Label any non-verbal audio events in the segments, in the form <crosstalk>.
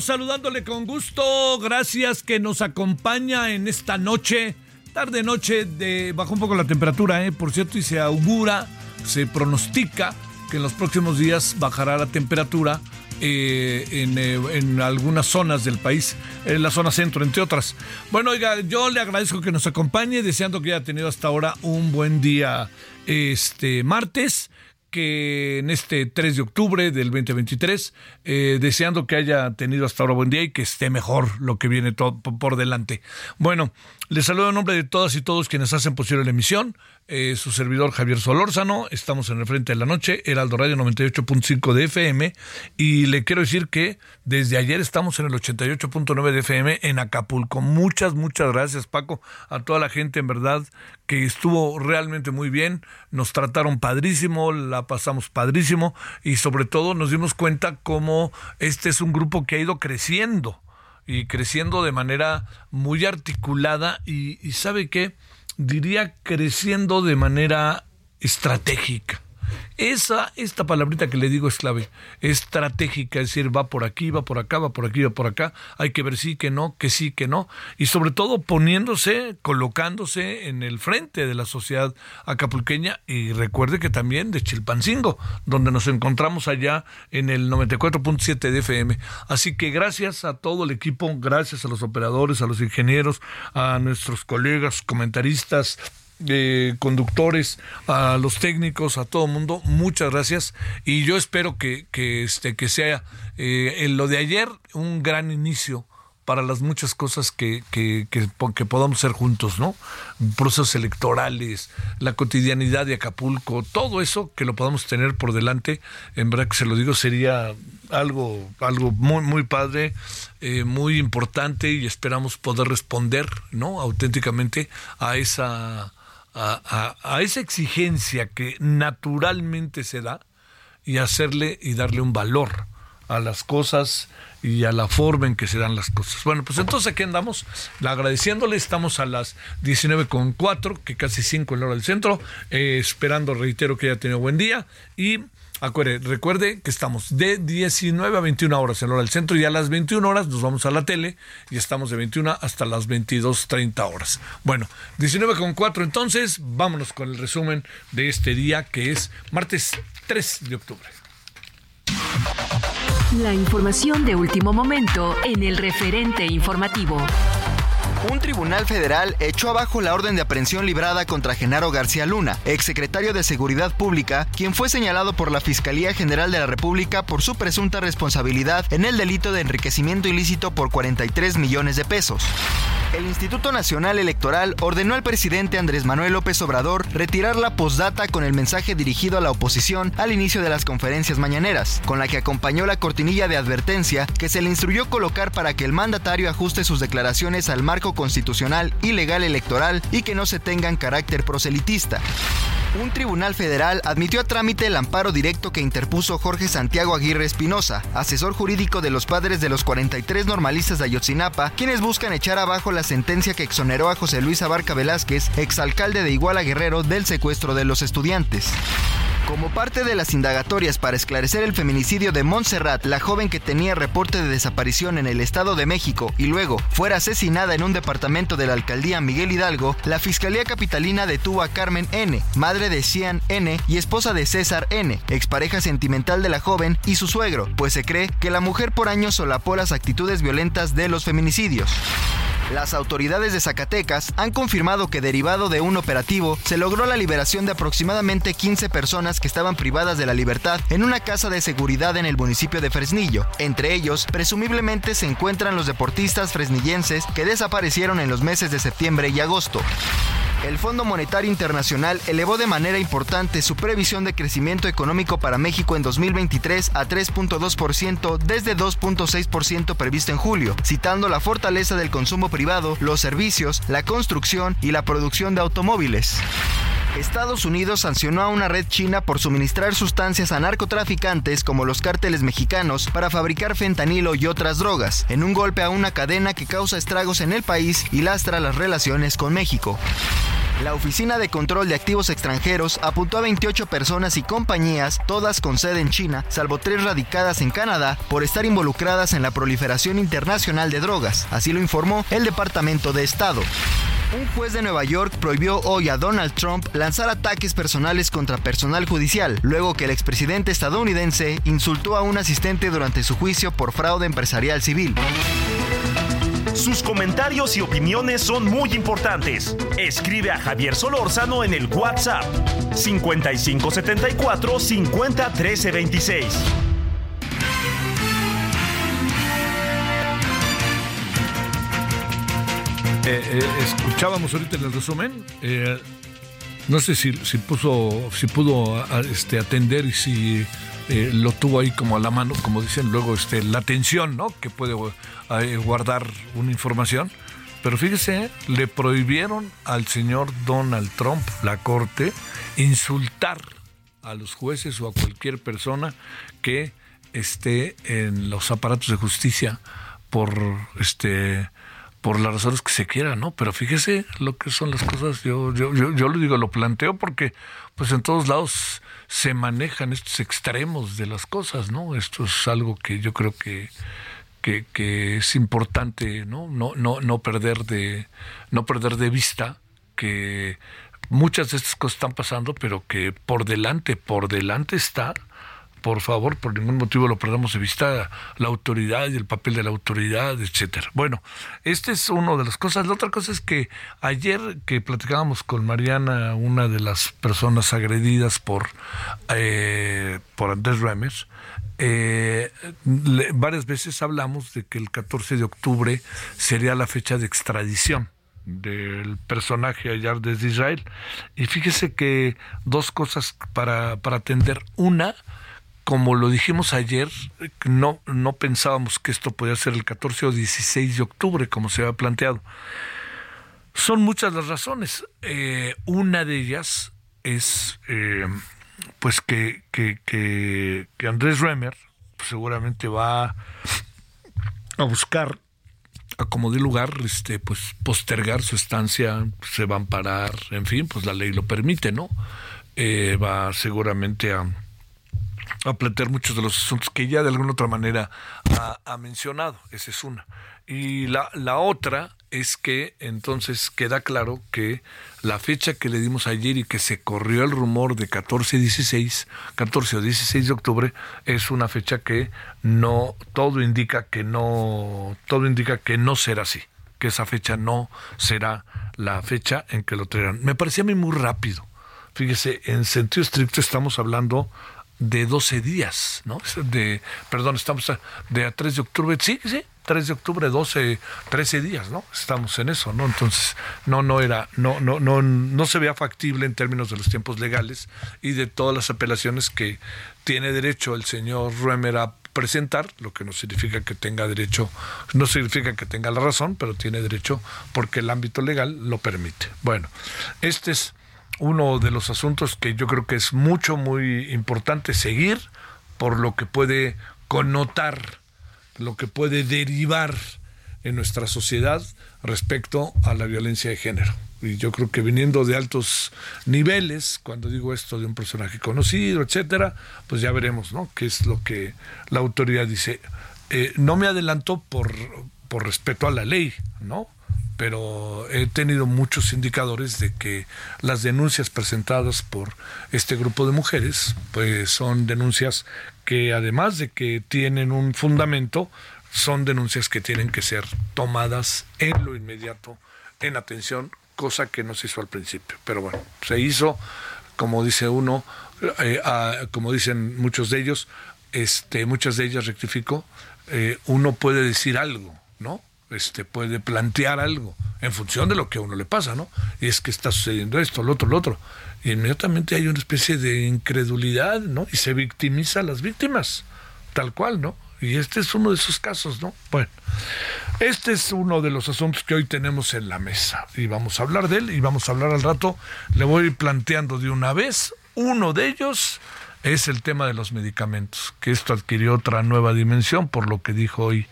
Saludándole con gusto. Gracias que nos acompaña en esta noche, tarde noche de bajó un poco la temperatura, ¿eh? por cierto, y se augura, se pronostica que en los próximos días bajará la temperatura eh, en, eh, en, algunas zonas del país, en la zona centro, entre otras. Bueno, oiga, yo le agradezco que nos acompañe, deseando que haya tenido hasta ahora un buen día este martes que en este 3 de octubre del 2023, eh, deseando que haya tenido hasta ahora buen día y que esté mejor lo que viene todo por delante. Bueno, les saludo en nombre de todas y todos quienes hacen posible la emisión. Eh, su servidor Javier Solórzano, estamos en el frente de la noche, Heraldo Radio 98.5 de FM, y le quiero decir que desde ayer estamos en el 88.9 de FM en Acapulco. Muchas, muchas gracias Paco, a toda la gente en verdad que estuvo realmente muy bien, nos trataron padrísimo, la pasamos padrísimo y sobre todo nos dimos cuenta cómo este es un grupo que ha ido creciendo y creciendo de manera muy articulada y, y sabe qué, diría creciendo de manera estratégica. Esa, esta palabrita que le digo es clave, estratégica, es decir, va por aquí, va por acá, va por aquí, va por acá, hay que ver sí, que no, que sí, que no, y sobre todo poniéndose, colocándose en el frente de la sociedad acapulqueña, y recuerde que también de Chilpancingo, donde nos encontramos allá en el 94.7 de FM. Así que gracias a todo el equipo, gracias a los operadores, a los ingenieros, a nuestros colegas comentaristas, eh, conductores, a los técnicos, a todo mundo, muchas gracias y yo espero que, que, este, que sea eh, en lo de ayer un gran inicio para las muchas cosas que, que, que, que, podamos hacer juntos, ¿no? Procesos electorales, la cotidianidad de Acapulco, todo eso que lo podamos tener por delante, en verdad que se lo digo, sería algo, algo muy, muy padre, eh, muy importante y esperamos poder responder, ¿no? Auténticamente a esa a, a, esa exigencia que naturalmente se da y hacerle y darle un valor a las cosas y a la forma en que se dan las cosas. Bueno, pues entonces aquí andamos, agradeciéndole, estamos a las 19.4, que casi 5 en la hora del centro, eh, esperando, reitero, que haya tenido buen día y Acuerde, recuerde que estamos de 19 a 21 horas en hora del centro y a las 21 horas nos vamos a la tele y estamos de 21 hasta las 22.30 horas. Bueno, 19 con 4 entonces, vámonos con el resumen de este día que es martes 3 de octubre. La información de último momento en el referente informativo. Un tribunal federal echó abajo la orden de aprehensión librada contra Genaro García Luna, exsecretario de Seguridad Pública, quien fue señalado por la Fiscalía General de la República por su presunta responsabilidad en el delito de enriquecimiento ilícito por 43 millones de pesos. El Instituto Nacional Electoral ordenó al presidente Andrés Manuel López Obrador retirar la postdata con el mensaje dirigido a la oposición al inicio de las conferencias mañaneras, con la que acompañó la cortinilla de advertencia que se le instruyó colocar para que el mandatario ajuste sus declaraciones al marco constitucional y legal electoral y que no se tengan carácter proselitista. Un tribunal federal admitió a trámite el amparo directo que interpuso Jorge Santiago Aguirre Espinosa, asesor jurídico de los padres de los 43 normalistas de Ayotzinapa, quienes buscan echar abajo la sentencia que exoneró a José Luis Abarca Velázquez, exalcalde de Iguala Guerrero, del secuestro de los estudiantes. Como parte de las indagatorias para esclarecer el feminicidio de Montserrat, la joven que tenía reporte de desaparición en el Estado de México y luego fuera asesinada en un departamento de la alcaldía Miguel Hidalgo, la Fiscalía Capitalina detuvo a Carmen N., madre de Cian N. y esposa de César N., expareja sentimental de la joven y su suegro, pues se cree que la mujer por años solapó las actitudes violentas de los feminicidios. Las autoridades de Zacatecas han confirmado que derivado de un operativo se logró la liberación de aproximadamente 15 personas que estaban privadas de la libertad en una casa de seguridad en el municipio de Fresnillo. Entre ellos, presumiblemente se encuentran los deportistas fresnillenses que desaparecieron en los meses de septiembre y agosto. El Fondo Monetario Internacional elevó de manera importante su previsión de crecimiento económico para México en 2023 a 3.2% desde 2.6% previsto en julio, citando la fortaleza del consumo privado, los servicios, la construcción y la producción de automóviles. Estados Unidos sancionó a una red china por suministrar sustancias a narcotraficantes como los cárteles mexicanos para fabricar fentanilo y otras drogas, en un golpe a una cadena que causa estragos en el país y lastra las relaciones con México. La Oficina de Control de Activos Extranjeros apuntó a 28 personas y compañías, todas con sede en China, salvo tres radicadas en Canadá, por estar involucradas en la proliferación internacional de drogas. Así lo informó el Departamento de Estado. Un juez de Nueva York prohibió hoy a Donald Trump lanzar ataques personales contra personal judicial, luego que el expresidente estadounidense insultó a un asistente durante su juicio por fraude empresarial civil. Sus comentarios y opiniones son muy importantes. Escribe a Javier Solórzano en el WhatsApp 5574 50 13 26. Eh, eh, escuchábamos ahorita en el resumen. Eh, no sé si, pudo este, atender y si eh, lo tuvo ahí como a la mano, como dicen luego, este, la atención, ¿no? Que puede eh, guardar una información. Pero fíjese, le prohibieron al señor Donald Trump, la corte, insultar a los jueces o a cualquier persona que esté en los aparatos de justicia por este por las razones que se quiera, ¿no? Pero fíjese lo que son las cosas. Yo, yo, yo, yo lo digo, lo planteo porque, pues, en todos lados se manejan estos extremos de las cosas, ¿no? Esto es algo que yo creo que, que, es importante, ¿no? No, no, no perder de, no perder de vista que muchas de estas cosas están pasando, pero que por delante, por delante está por favor, por ningún motivo lo perdamos de vista, la autoridad y el papel de la autoridad, etcétera. Bueno, esta es una de las cosas. La otra cosa es que ayer que platicábamos con Mariana, una de las personas agredidas por, eh, por Andrés Remes, eh, le- varias veces hablamos de que el 14 de octubre sería la fecha de extradición del personaje allá desde Israel. Y fíjese que dos cosas para, para atender. Una, como lo dijimos ayer, no, no pensábamos que esto podía ser el 14 o 16 de octubre, como se había planteado. Son muchas las razones. Eh, una de ellas es eh, pues que, que, que, Andrés Remer pues, seguramente va a buscar a como de lugar, este, pues postergar su estancia, se va a amparar, en fin, pues la ley lo permite, ¿no? Eh, va seguramente a, a plantear muchos de los asuntos que ya de alguna otra manera ha, mencionado, esa es una. Y la, la otra es que entonces queda claro que la fecha que le dimos ayer y que se corrió el rumor de 14 16, 14 o 16 de octubre es una fecha que no todo indica que no todo indica que no será así, que esa fecha no será la fecha en que lo traerán. Me parecía a mí muy rápido. Fíjese, en sentido estricto estamos hablando de 12 días, ¿no? De, perdón, estamos de a 3 de octubre, sí, sí, 3 de octubre, 12, 13 días, ¿no? Estamos en eso, ¿no? Entonces, no, no era, no, no, no, no se vea factible en términos de los tiempos legales y de todas las apelaciones que tiene derecho el señor Ruemer a presentar, lo que no significa que tenga derecho, no significa que tenga la razón, pero tiene derecho porque el ámbito legal lo permite. Bueno, este es uno de los asuntos que yo creo que es mucho, muy importante seguir por lo que puede connotar, lo que puede derivar en nuestra sociedad respecto a la violencia de género. Y yo creo que viniendo de altos niveles, cuando digo esto de un personaje conocido, etcétera, pues ya veremos, ¿no? Qué es lo que la autoridad dice. Eh, no me adelanto por, por respeto a la ley, ¿no? Pero he tenido muchos indicadores de que las denuncias presentadas por este grupo de mujeres, pues son denuncias que además de que tienen un fundamento, son denuncias que tienen que ser tomadas en lo inmediato, en atención, cosa que no se hizo al principio. Pero bueno, se hizo, como dice uno, eh, como dicen muchos de ellos, este, muchas de ellas rectifico, eh, uno puede decir algo, ¿no? Este, puede plantear algo en función de lo que a uno le pasa, ¿no? Y es que está sucediendo esto, lo otro, lo otro. Y inmediatamente hay una especie de incredulidad, ¿no? Y se victimiza a las víctimas, tal cual, ¿no? Y este es uno de esos casos, ¿no? Bueno, este es uno de los asuntos que hoy tenemos en la mesa y vamos a hablar de él y vamos a hablar al rato. Le voy planteando de una vez. Uno de ellos es el tema de los medicamentos, que esto adquirió otra nueva dimensión por lo que dijo hoy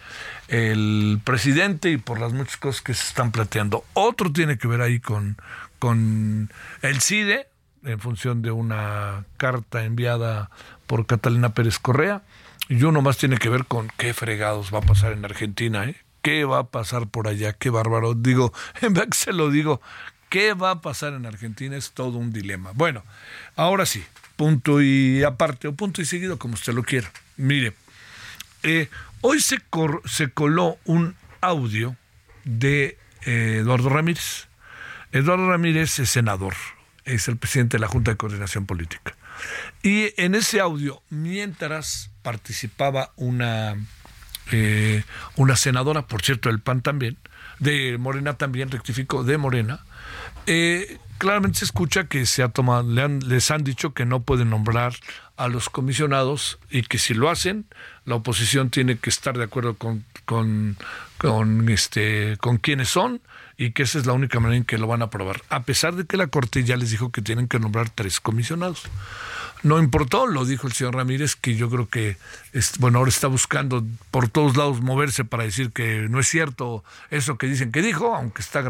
el presidente y por las muchas cosas que se están planteando. Otro tiene que ver ahí con, con el CIDE, en función de una carta enviada por Catalina Pérez Correa, y uno más tiene que ver con qué fregados va a pasar en Argentina, ¿eh? ¿Qué va a pasar por allá? Qué bárbaro. Digo, <laughs> en vez que se lo digo, ¿qué va a pasar en Argentina? Es todo un dilema. Bueno, ahora sí, punto y aparte, o punto y seguido, como usted lo quiera. Mire, eh, hoy se, se coló un audio de eh, Eduardo Ramírez. Eduardo Ramírez es senador, es el presidente de la Junta de Coordinación Política. Y en ese audio, mientras participaba una, eh, una senadora, por cierto, del PAN también, de Morena también, rectificó, de Morena, claramente se escucha que se ha tomado, les han dicho que no pueden nombrar a los comisionados y que si lo hacen, la oposición tiene que estar de acuerdo con, con, este, con quienes son y que esa es la única manera en que lo van a aprobar, a pesar de que la Corte ya les dijo que tienen que nombrar tres comisionados no importó, lo dijo el señor Ramírez, que yo creo que, es, bueno, ahora está buscando por todos lados moverse para decir que no es cierto eso que dicen que dijo, aunque está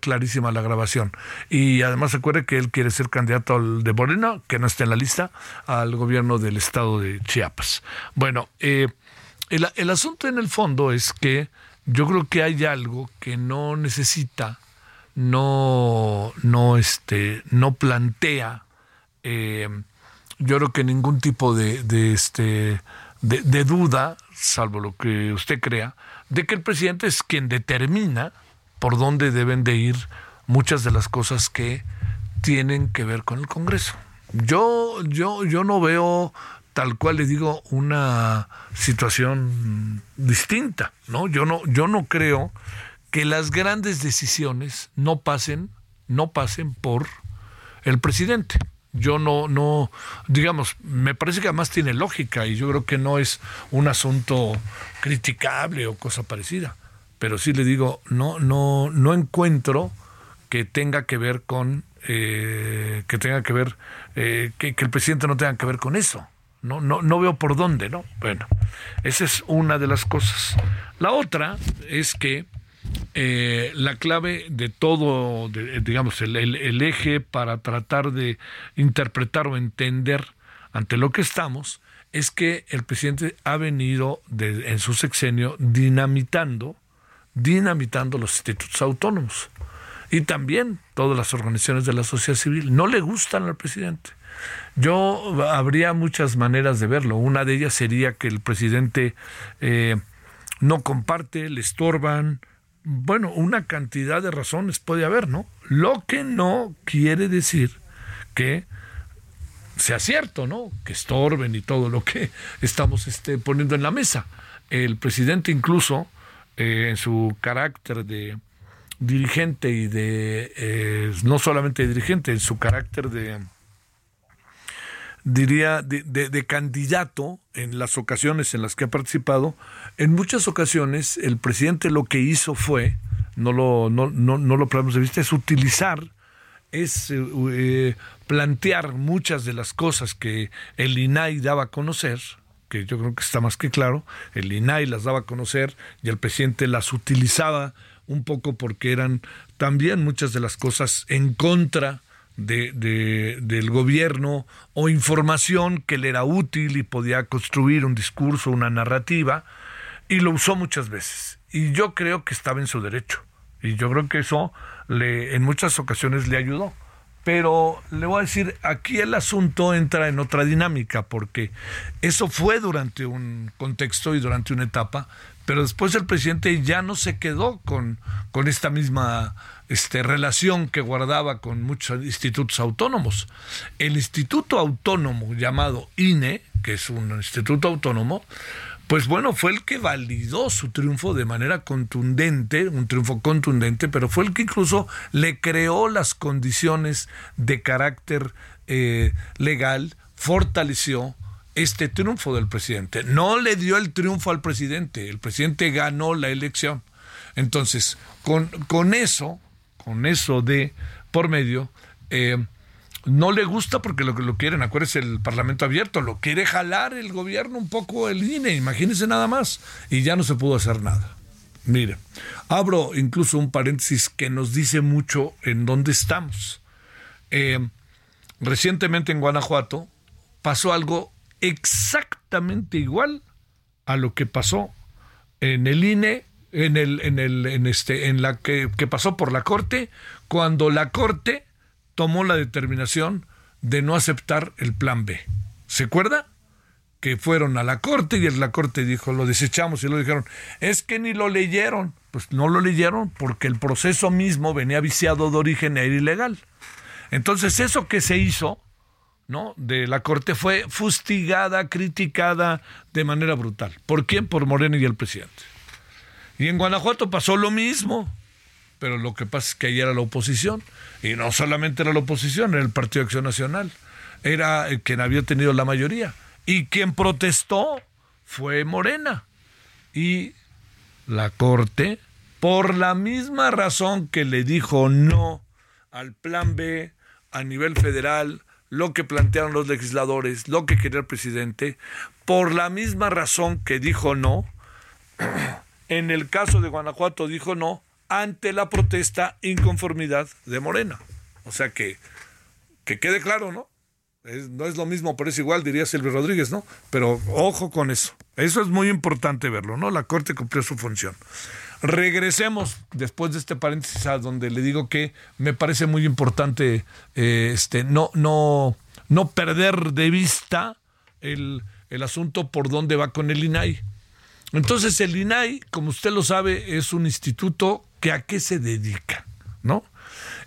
clarísima la grabación. Y además recuerde que él quiere ser candidato al de Morena, que no está en la lista, al gobierno del estado de Chiapas. Bueno, eh, el, el asunto en el fondo es que yo creo que hay algo que no necesita, no, no, este, no plantea eh, yo creo que ningún tipo de, de este, de, duda, salvo lo que usted crea, de que el presidente es quien determina por dónde deben de ir muchas de las cosas que tienen que ver con el Congreso. Yo, yo, yo no veo tal cual le digo una situación distinta, ¿no? Yo no, yo no creo que las grandes decisiones no pasen, no pasen por el presidente yo no, no, digamos, me parece que además tiene lógica y yo creo que no es un asunto criticable o cosa parecida. Pero sí le digo, no, no, no encuentro que tenga que ver con, eh, que tenga que ver, eh, que, el presidente no tenga que ver con eso. No, no, no veo por dónde, ¿no? Bueno, esa es una de las cosas. La otra es que eh, la clave de todo, digamos, el, eje para tratar de interpretar o entender ante lo que estamos, es que el presidente ha venido en su sexenio dinamitando, dinamitando los institutos autónomos y también todas las organizaciones de la sociedad civil. No le gustan al presidente. Yo habría muchas maneras de verlo. Una de ellas sería que el presidente eh, no comparte, le estorban, bueno, una cantidad de razones puede haber, ¿no? Lo que no quiere decir que sea cierto, ¿no? Que estorben y todo lo que <laughs> estamos este, poniendo en la mesa. El presidente incluso, eh, en su carácter de dirigente y de, eh, no solamente dirigente, en su carácter de diría, de, de, candidato en las ocasiones en las que ha participado, en muchas ocasiones el presidente lo que hizo fue, no lo, no, no, no lo perdamos de vista, es utilizar, es eh, plantear muchas de las cosas que el INAI daba a conocer, que yo creo que está más que claro, el INAI las daba a conocer y el presidente las utilizaba un poco porque eran también muchas de las cosas en contra de, del gobierno o información que le era útil y podía construir un discurso, una narrativa, y lo usó muchas veces. Y yo creo que estaba en su derecho. Y yo creo que eso le, en muchas ocasiones le ayudó. Pero le voy a decir, aquí el asunto entra en otra dinámica, porque eso fue durante un contexto y durante una etapa, pero después el presidente ya no se quedó con, con esta misma este, relación que guardaba con muchos institutos autónomos. El instituto autónomo llamado INE, que es un instituto autónomo, pues bueno, fue el que validó su triunfo de manera contundente, un triunfo contundente, pero fue el que incluso le creó las condiciones de carácter eh, legal, fortaleció este triunfo del presidente. No le dio el triunfo al presidente, el presidente ganó la elección. Entonces, con, con eso, con eso de por medio, eh, no le gusta porque lo que lo quieren, acuérdense, el Parlamento abierto, lo quiere jalar el gobierno un poco el INE, imagínense nada más, y ya no se pudo hacer nada. Mire, abro incluso un paréntesis que nos dice mucho en dónde estamos. Eh, recientemente en Guanajuato pasó algo exactamente igual a lo que pasó en el INE en el, en el, en este, en la que, que pasó por la corte, cuando la corte tomó la determinación de no aceptar el plan B. ¿Se acuerda? Que fueron a la corte y la corte dijo, lo desechamos y lo dijeron, es que ni lo leyeron. Pues no lo leyeron porque el proceso mismo venía viciado de origen e ilegal. Entonces eso que se hizo, ¿no? De la corte fue fustigada, criticada de manera brutal. ¿Por quién? Por Moreno y el presidente. Y en Guanajuato pasó lo mismo. Pero lo que pasa es que ahí era la oposición. Y no solamente era la oposición, era el Partido de Acción Nacional. Era quien había tenido la mayoría. Y quien protestó fue Morena. Y la Corte, por la misma razón que le dijo no al plan B a nivel federal, lo que plantearon los legisladores, lo que quería el presidente, por la misma razón que dijo no, <clears throat> en el caso de Guanajuato dijo no ante la protesta inconformidad de Morena. O sea que, que quede claro, ¿no? no es lo mismo, pero es igual, diría Silvio Rodríguez, ¿no? Pero ojo con eso. Eso es muy importante verlo, ¿no? La Corte cumplió su función. Regresemos después de este paréntesis a donde le digo que me parece muy importante eh, este, no, no, no perder de vista el, el asunto por dónde va con el INAI. Entonces el INAI, como usted lo sabe, es un instituto que a qué se dedica, ¿no?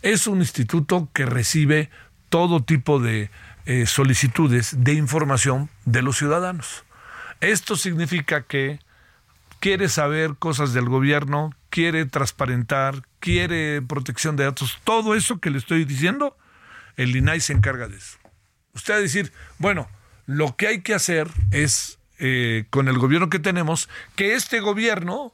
Es un instituto que recibe todo tipo de eh, solicitudes de información de los ciudadanos. Esto significa que quiere saber cosas del gobierno, quiere transparentar, quiere protección de datos, todo eso que le estoy diciendo, el INAI se encarga de eso. Usted va a decir, bueno, lo que hay que hacer es eh, con el gobierno que tenemos, que este gobierno,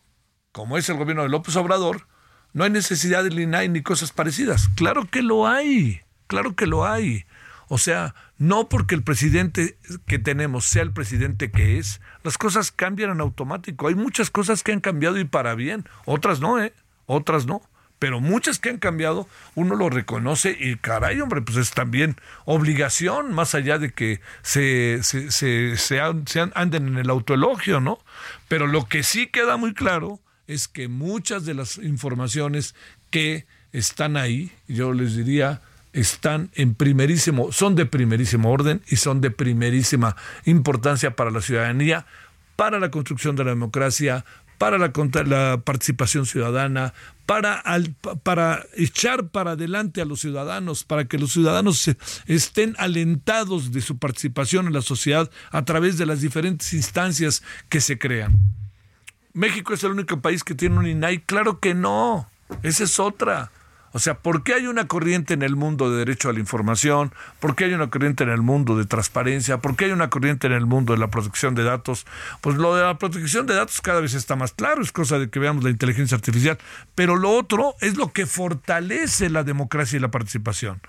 como es el gobierno de López Obrador, no hay necesidad de INAI ni cosas parecidas. Claro que lo hay, claro que lo hay. O sea, no porque el presidente que tenemos sea el presidente que es, las cosas cambian en automático. Hay muchas cosas que han cambiado y para bien, otras no, ¿eh? Otras no. Pero muchas que han cambiado, uno lo reconoce y caray, hombre, pues es también obligación, más allá de que se, se, se, se anden en el autoelogio, ¿no? Pero lo que sí queda muy claro es que muchas de las informaciones que están ahí, yo les diría, están en primerísimo, son de primerísimo orden y son de primerísima importancia para la ciudadanía, para la construcción de la democracia, para la, la participación ciudadana, para, para echar para adelante a los ciudadanos, para que los ciudadanos estén alentados de su participación en la sociedad a través de las diferentes instancias que se crean. México es el único país que tiene un INAI. Claro que no. Esa es otra. O sea, ¿por qué hay una corriente en el mundo de derecho a la información? ¿Por qué hay una corriente en el mundo de transparencia? ¿Por qué hay una corriente en el mundo de la protección de datos? Pues lo de la protección de datos cada vez está más claro, es cosa de que veamos la inteligencia artificial. Pero lo otro es lo que fortalece la democracia y la participación.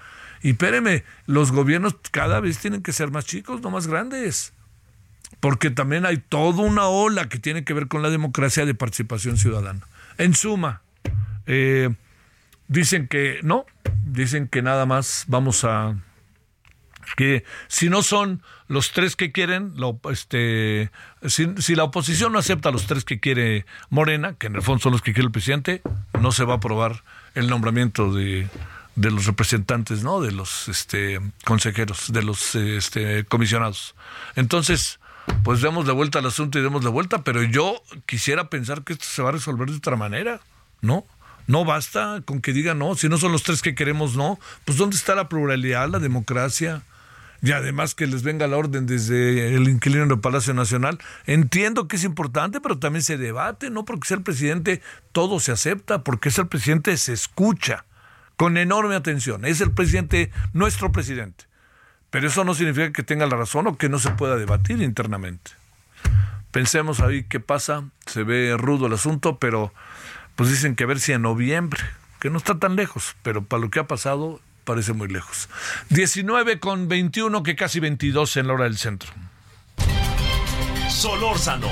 Y espéreme, los gobiernos cada vez tienen que ser más chicos, no más grandes. Porque también hay toda una ola que tiene que ver con la democracia de participación ciudadana. En suma, eh, Dicen que no, dicen que nada más vamos a que si no son los tres que quieren, este, si, la oposición no acepta los tres que quiere Morena, que en el fondo son los que quiere el presidente, no se va a aprobar el nombramiento de, de los representantes, ¿no? De los este, consejeros, de los este, comisionados. Entonces, pues demos de vuelta al asunto y demos de vuelta, pero yo quisiera pensar que esto se va a resolver de otra manera, ¿no? No basta con que digan no, si no son los tres que queremos no, pues ¿dónde está la pluralidad, la democracia? Y además que les venga la orden desde el inquilino del Palacio Nacional. Entiendo que es importante, pero también se debate, no porque sea el presidente todo se acepta, porque es el presidente se escucha con enorme atención. Es el presidente, nuestro presidente. Pero eso no significa que tenga la razón o que no se pueda debatir internamente. Pensemos ahí qué pasa, se ve rudo el asunto, pero pues dicen que a ver si en noviembre, que no está tan lejos, pero para lo que ha pasado parece muy lejos. 19 con 21, que casi 22 en la hora del centro. Solórzano,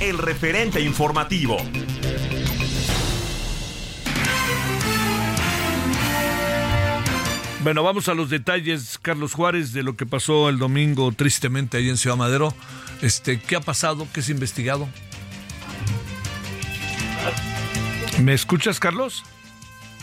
el referente informativo. Bueno, vamos a los detalles, Carlos Juárez, de lo que pasó el domingo tristemente ahí en Ciudad Madero. Este, ¿Qué ha pasado? ¿Qué ha investigado? ¿Me escuchas, Carlos?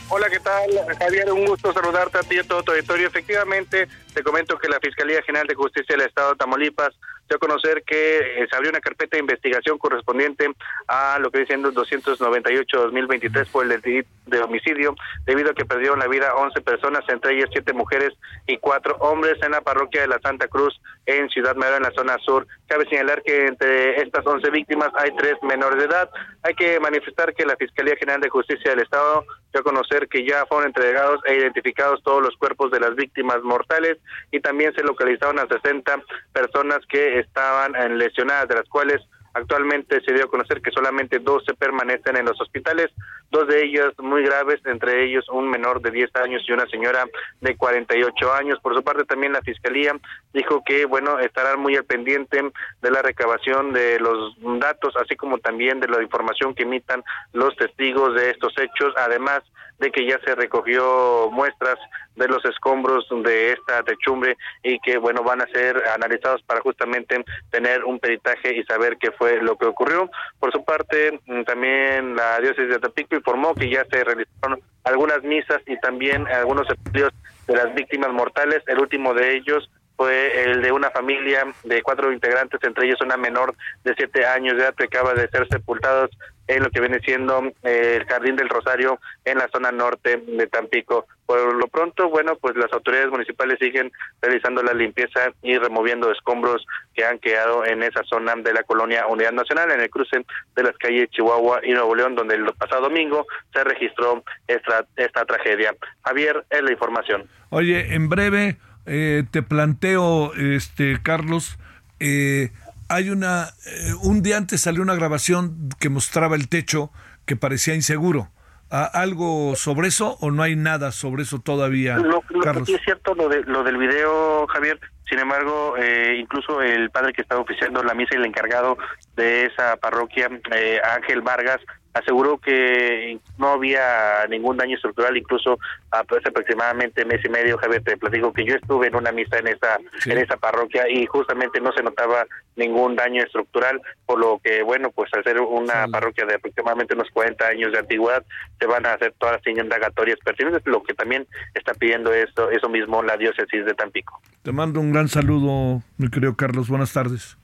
Hola, ¿qué tal, Javier? Un gusto saludarte a ti y a todo tu auditorio. Efectivamente, te comento que la Fiscalía General de Justicia del Estado de Tamaulipas a conocer que eh, se abrió una carpeta de investigación correspondiente a lo que dice siendo 298-2023 por el de homicidio, debido a que perdieron la vida 11 personas, entre ellas 7 mujeres y 4 hombres en la parroquia de la Santa Cruz en Ciudad Madero, en la zona sur. Cabe señalar que entre estas 11 víctimas hay 3 menores de edad. Hay que manifestar que la Fiscalía General de Justicia del Estado dio a conocer que ya fueron entregados e identificados todos los cuerpos de las víctimas mortales y también se localizaron a 60 personas que estaban lesionadas, de las cuales Actualmente se dio a conocer que solamente 12 permanecen en los hospitales, dos de ellas muy graves, entre ellos un menor de 10 años y una señora de 48 años. Por su parte también la Fiscalía dijo que, bueno, estarán muy al pendiente de la recabación de los datos, así como también de la información que emitan los testigos de estos hechos, además de que ya se recogió muestras de los escombros de esta techumbre y que bueno van a ser analizados para justamente tener un peritaje y saber qué fue lo que ocurrió. Por su parte, mm, también la diócesis de Tapico informó que ya se realizaron algunas misas y también algunos estudios de las víctimas mortales. El último de ellos fue el de una familia de cuatro integrantes, entre ellos una menor de siete años de edad que acaba de ser sepultados en lo que viene siendo eh, el Jardín del Rosario en la zona norte de Tampico. Por lo pronto, bueno, pues las autoridades municipales siguen realizando la limpieza y removiendo escombros que han quedado en esa zona de la colonia Unidad Nacional, en el cruce de las calles Chihuahua y Nuevo León, donde el pasado domingo se registró esta, esta tragedia. Javier, es la información. Oye, en breve eh, te planteo, este Carlos, eh, hay una, eh, un día antes salió una grabación que mostraba el techo que parecía inseguro. algo sobre eso o no hay nada sobre eso todavía? Lo, lo sí es cierto lo, de, lo del video, Javier. Sin embargo, eh, incluso el padre que estaba oficiando la misa y el encargado de esa parroquia, eh, Ángel Vargas, aseguró que no había ningún daño estructural, incluso hace aproximadamente mes y medio, Javier, te platico que yo estuve en una misa en esa, en esa parroquia y justamente no se notaba ningún daño estructural, por lo que, bueno, pues al ser una parroquia de aproximadamente unos 40 años de antigüedad, se van a hacer todas las indagatorias pertinentes, lo que también está pidiendo eso, eso mismo la diócesis de Tampico. Te mando un gran saludo, mi querido Carlos, buenas tardes.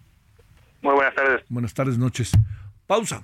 Muy buenas tardes. Buenas tardes, noches. Pausa.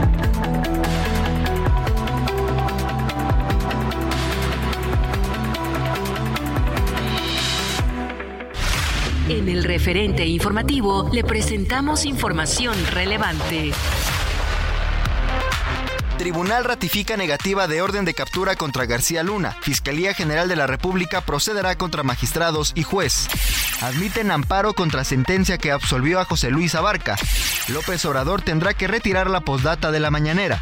En el referente informativo le presentamos información relevante. Tribunal ratifica negativa de orden de captura contra García Luna. Fiscalía General de la República procederá contra magistrados y juez. Admiten amparo contra sentencia que absolvió a José Luis Abarca. López Obrador tendrá que retirar la postdata de la mañanera.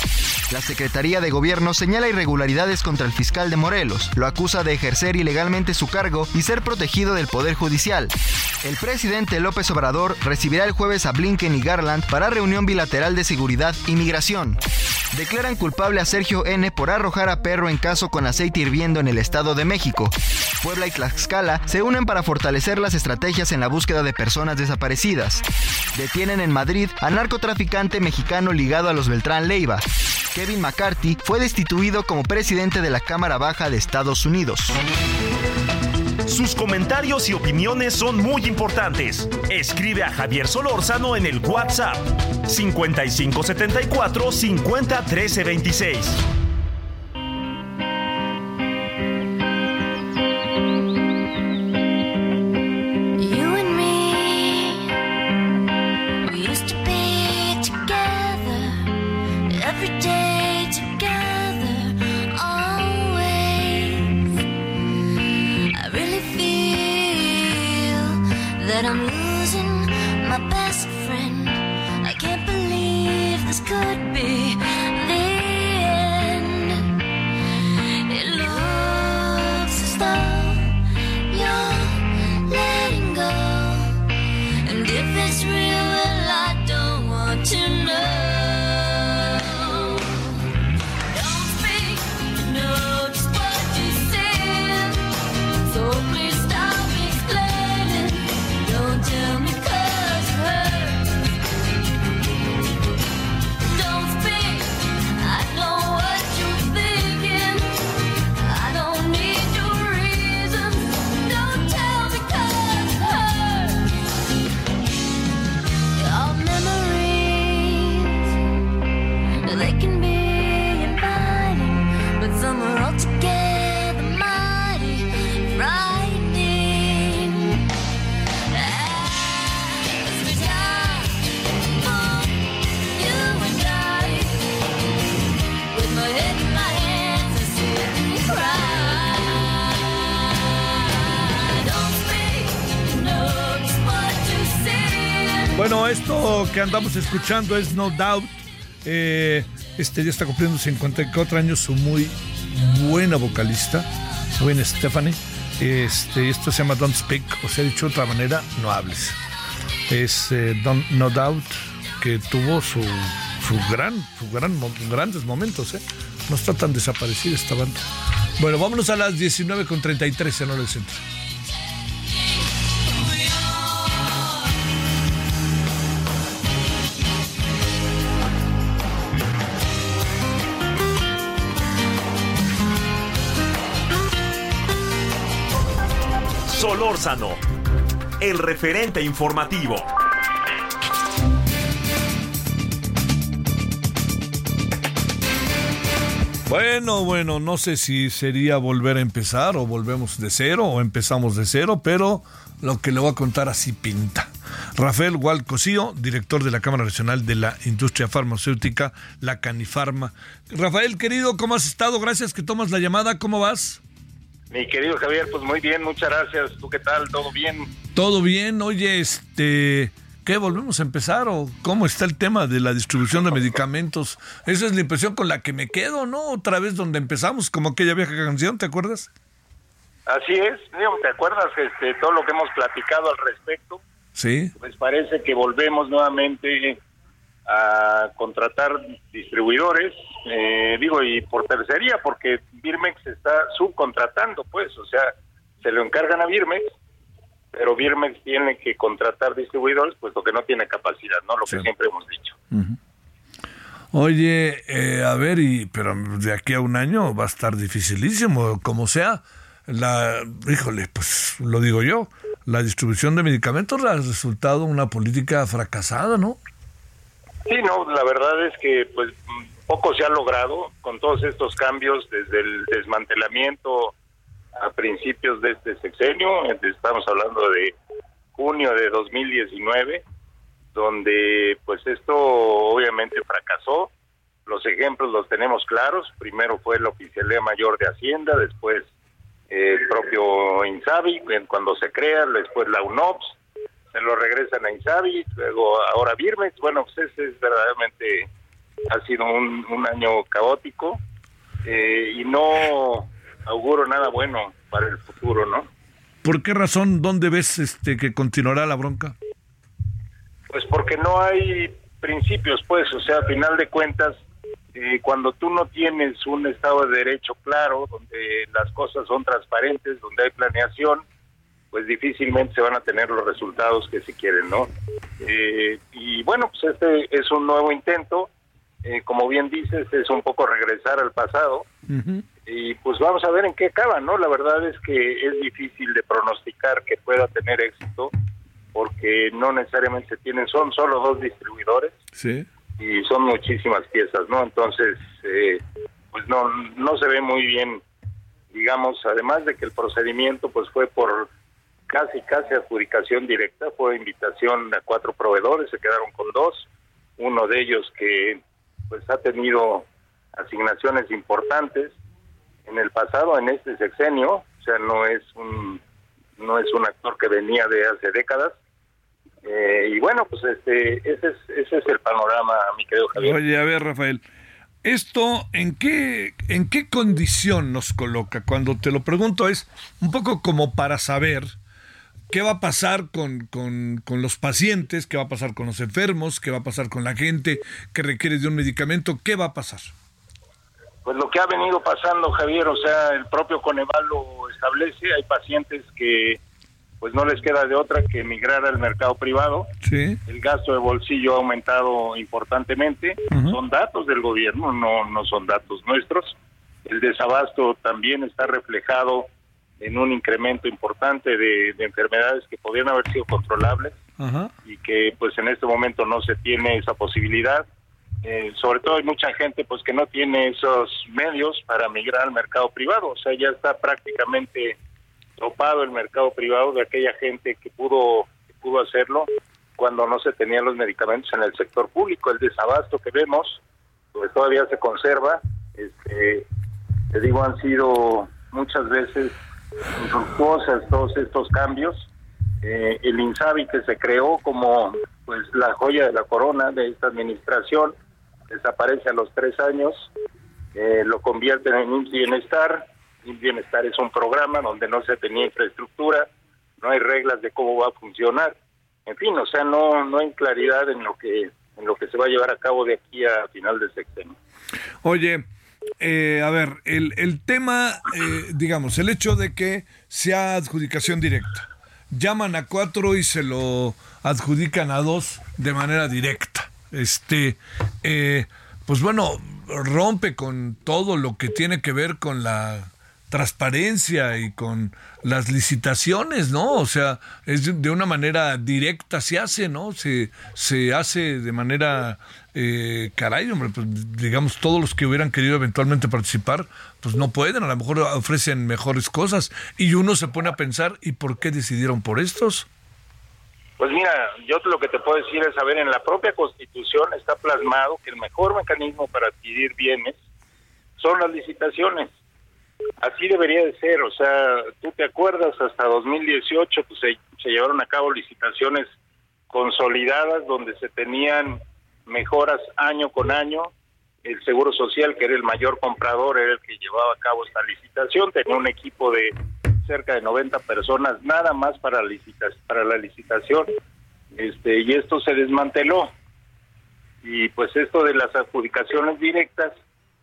La Secretaría de Gobierno señala irregularidades contra el fiscal de Morelos. Lo acusa de ejercer ilegalmente su cargo y ser protegido del Poder Judicial. El presidente López Obrador recibirá el jueves a Blinken y Garland para reunión bilateral de seguridad y migración. Declaran culpable a Sergio N por arrojar a perro en caso con aceite hirviendo en el Estado de México. Puebla y Tlaxcala se unen para fortalecer las estrategias en la búsqueda de personas desaparecidas. Detienen en Madrid a narcotraficante mexicano ligado a los Beltrán Leiva. Kevin McCarthy fue destituido como presidente de la Cámara Baja de Estados Unidos. Sus comentarios y opiniones son muy importantes. Escribe a Javier Solórzano en el WhatsApp 5574 50 26. but I'm que andamos escuchando es No Doubt. Eh, este ya está cumpliendo 54 años, su muy buena vocalista, su buena Stephanie. Este, esto se llama Don't Speak, o sea, dicho de otra manera, no hables. Es eh, No Doubt que tuvo su, su gran, su gran, grandes momentos, ¿eh? No está tan desaparecida esta banda. Bueno, vámonos a las 19.33 en hora centro. Solórzano, el referente informativo. Bueno, bueno, no sé si sería volver a empezar o volvemos de cero o empezamos de cero, pero lo que le voy a contar así pinta. Rafael Cosío, director de la Cámara Nacional de la Industria Farmacéutica, la Canifarma. Rafael, querido, ¿cómo has estado? Gracias que tomas la llamada. ¿Cómo vas? Mi querido Javier, pues muy bien, muchas gracias. ¿Tú qué tal? ¿Todo bien? Todo bien. Oye, este, ¿qué volvemos a empezar o cómo está el tema de la distribución de medicamentos? Esa es la impresión con la que me quedo, ¿no? Otra vez donde empezamos, como aquella vieja canción, ¿te acuerdas? Así es, ¿te acuerdas este, todo lo que hemos platicado al respecto? Sí. Pues parece que volvemos nuevamente a contratar distribuidores, eh, digo, y por tercería, porque Birmex está subcontratando, pues, o sea, se lo encargan a Birmex, pero Birmex tiene que contratar distribuidores, puesto que no tiene capacidad, ¿no? Lo que siempre hemos dicho. Oye, eh, a ver, y pero de aquí a un año va a estar dificilísimo, como sea. La, híjole, pues lo digo yo, la distribución de medicamentos ha resultado una política fracasada, ¿no? Sí, no, la verdad es que pues poco se ha logrado con todos estos cambios desde el desmantelamiento a principios de este sexenio, estamos hablando de junio de 2019, donde pues esto obviamente fracasó. Los ejemplos los tenemos claros. Primero fue la Oficialía Mayor de Hacienda, después el propio INSABI, cuando se crea, después la UNOPS, se lo regresan a Insabi, luego ahora Birmex. Bueno, pues ese es verdaderamente, ha sido un, un año caótico eh, y no auguro nada bueno para el futuro, ¿no? ¿Por qué razón, dónde ves este que continuará la bronca? Pues porque no hay principios, pues, o sea, a final de cuentas, eh, cuando tú no tienes un Estado de Derecho claro, donde las cosas son transparentes, donde hay planeación, pues difícilmente se van a tener los resultados que se quieren, ¿no? Eh, y bueno, pues este es un nuevo intento, eh, como bien dices, es un poco regresar al pasado, y pues vamos a ver en qué acaba, ¿no? La verdad es que es difícil de pronosticar que pueda tener éxito, porque no necesariamente tienen, son solo dos distribuidores, sí. y son muchísimas piezas, ¿no? Entonces, eh, pues no, no se ve muy bien, digamos, además de que el procedimiento pues fue por casi, casi adjudicación directa, fue invitación a cuatro proveedores, se quedaron con dos, uno de ellos que pues ha tenido asignaciones importantes en el pasado, en este sexenio, o sea, no es un no es un actor que venía de hace décadas, eh, y bueno, pues este, ese es, ese es el panorama, mi querido Javier. Oye, a ver, Rafael, ¿esto en qué, en qué condición nos coloca? Cuando te lo pregunto es un poco como para saber qué va a pasar con, con, con, los pacientes, qué va a pasar con los enfermos, qué va a pasar con la gente que requiere de un medicamento, qué va a pasar. Pues lo que ha venido pasando, Javier, o sea, el propio Coneval lo establece, hay pacientes que pues no les queda de otra que emigrar al mercado privado. Sí. El gasto de bolsillo ha aumentado importantemente. Son datos del gobierno, no, no son datos nuestros. El desabasto también está reflejado en un incremento importante de, enfermedades que podrían haber sido controlables y que pues en este momento no se tiene esa posibilidad. Eh, sobre todo hay mucha gente pues que no tiene esos medios para migrar al mercado privado, o sea, ya está prácticamente topado el mercado privado de aquella gente que pudo que pudo hacerlo cuando no se tenían los medicamentos en el sector público. El desabasto que vemos pues todavía se conserva. Este, te digo, han sido muchas veces infructuosas todos estos cambios. Eh, el INSABI que se creó como pues la joya de la corona de esta administración desaparece a los tres años, eh, lo convierten en un bienestar. Un bienestar es un programa donde no se tenía infraestructura, no hay reglas de cómo va a funcionar. En fin, o sea, no no hay claridad en lo que en lo que se va a llevar a cabo de aquí a final de sexenio. Oye, eh, a ver, el, el tema, eh, digamos, el hecho de que sea adjudicación directa. Llaman a cuatro y se lo adjudican a dos de manera directa. Este, eh, pues bueno, rompe con todo lo que tiene que ver con la transparencia y con las licitaciones, ¿no? O sea, es de una manera directa se hace, ¿no? Se, se hace de manera, eh, caray, hombre, pues digamos, todos los que hubieran querido eventualmente participar, pues no pueden, a lo mejor ofrecen mejores cosas y uno se pone a pensar, ¿y por qué decidieron por estos? Pues mira, yo lo que te puedo decir es, saber, en la propia Constitución está plasmado que el mejor mecanismo para adquirir bienes son las licitaciones así debería de ser, o sea, tú te acuerdas, hasta 2018 pues se, llevaron a cabo licitaciones consolidadas donde se tenían mejoras año con año, el Seguro Social, que era el mayor comprador, era el que llevaba a cabo esta licitación, tenía un equipo de cerca de 90 personas nada más para, licitas, para la licitación, este, y esto se desmanteló. Y pues esto de las adjudicaciones directas,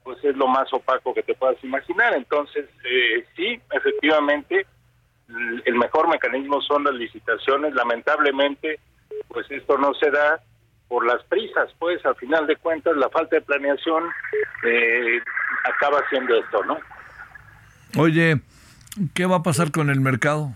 pues es lo más opaco que te puedas imaginar. Entonces, eh, sí, efectivamente, el mejor mecanismo son las licitaciones. Lamentablemente, pues esto no se da por las prisas, pues al final de cuentas la falta de planeación eh, acaba siendo esto, ¿no? Oye, ¿qué va a pasar con el mercado?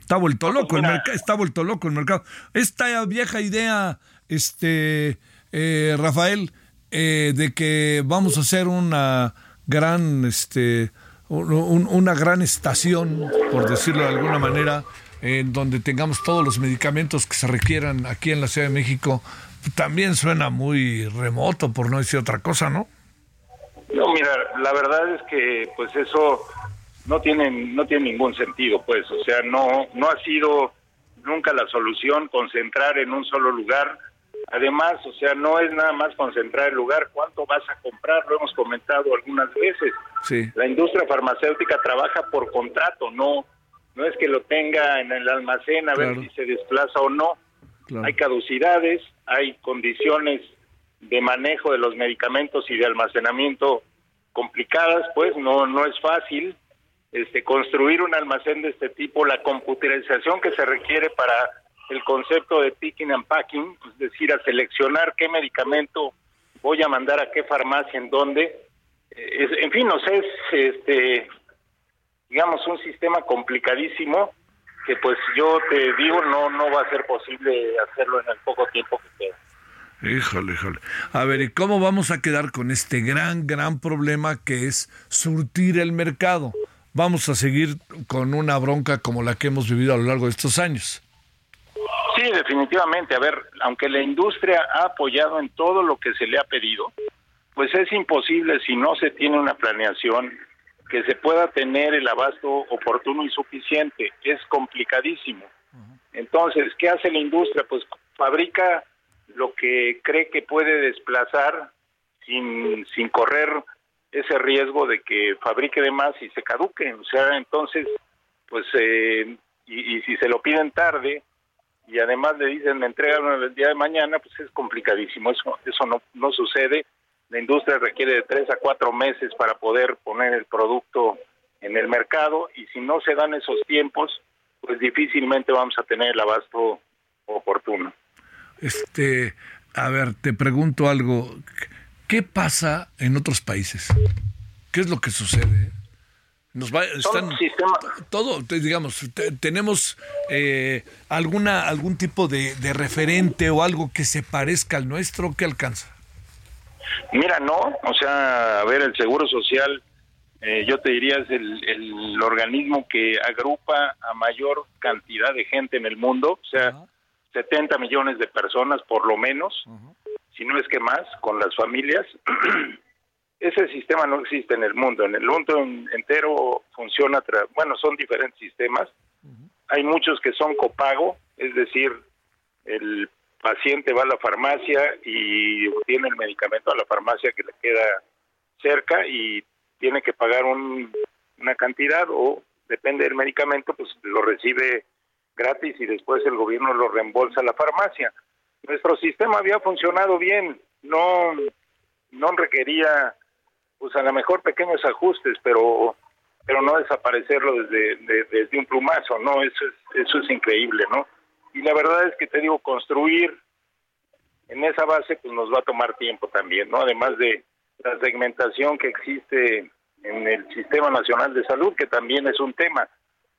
Está vuelto pues loco, el mercado está vuelto loco el mercado. Esta vieja idea, este, eh, Rafael, eh, de que vamos a hacer una gran, este, una gran estación, por decirlo de alguna manera, en donde tengamos todos los medicamentos que se requieran aquí en la Ciudad de México, también suena muy remoto, por no decir otra cosa, ¿no? No, mira, la verdad es que pues eso no tiene no tiene ningún sentido, pues, o sea, no no ha sido nunca la solución concentrar en un solo lugar Además, o sea, no es nada más concentrar el lugar, cuánto vas a comprar, lo hemos comentado algunas veces. Sí. La industria farmacéutica trabaja por contrato, no no es que lo tenga en el almacén a ver si se desplaza o no. Hay caducidades, hay condiciones de manejo de los medicamentos y de almacenamiento complicadas, pues no no es fácil este construir un almacén de este tipo, la computarización que se requiere para el concepto de picking and packing, es decir, a seleccionar qué medicamento voy a mandar a qué farmacia, en dónde. Eh, en fin, no sé, es este, digamos, un sistema complicadísimo que pues yo te digo no no va a ser posible hacerlo en el poco tiempo que queda. Híjole, híjole. A ver, ¿y cómo vamos a quedar con este gran, gran problema que es surtir el mercado? Vamos a seguir con una bronca como la que hemos vivido a lo largo de estos años. Sí, definitivamente. A ver, aunque la industria ha apoyado en todo lo que se le ha pedido, pues es imposible si no se tiene una planeación que se pueda tener el abasto oportuno y suficiente. Es complicadísimo. Entonces, ¿qué hace la industria? Pues fabrica lo que cree que puede desplazar sin, sin correr ese riesgo de que fabrique de más y se caduque. O sea, entonces, pues, eh, y, y si se lo piden tarde, y además le dicen me entregan el día de mañana, pues es complicadísimo. Eso, eso no, no sucede. La industria requiere de tres a cuatro meses para poder poner el producto en el mercado y si no se dan esos tiempos, pues difícilmente vamos a tener el abasto oportuno. Este, a ver, te pregunto algo. ¿Qué pasa en otros países? ¿Qué es lo que sucede? Nos va, están, todo, digamos, tenemos eh, alguna algún tipo de, referente o algo que se parezca al nuestro que alcanza. Mira, no, o sea, a ver, el Seguro Social, eh, yo te diría, es el, organismo que agrupa a mayor cantidad de gente en el mundo, o sea, 70 millones de personas por lo menos, si no es que más, con las familias. <clears throat> ese sistema no existe en el mundo. En el mundo entero funciona, bueno, son diferentes sistemas. Hay muchos que son copago, es decir, el paciente va a la farmacia y tiene el medicamento a la farmacia que le queda cerca y tiene que pagar una cantidad o depende del medicamento, pues lo recibe gratis y después el gobierno lo reembolsa a la farmacia. Nuestro sistema había funcionado bien, no no requería pues a lo mejor pequeños ajustes, pero pero no desaparecerlo desde, desde un plumazo, ¿no? Eso es, eso es increíble, ¿no? Y la verdad es que te digo, construir en esa base pues nos va a tomar tiempo también, ¿no? Además de la segmentación que existe en el Sistema Nacional de Salud, que también es un tema.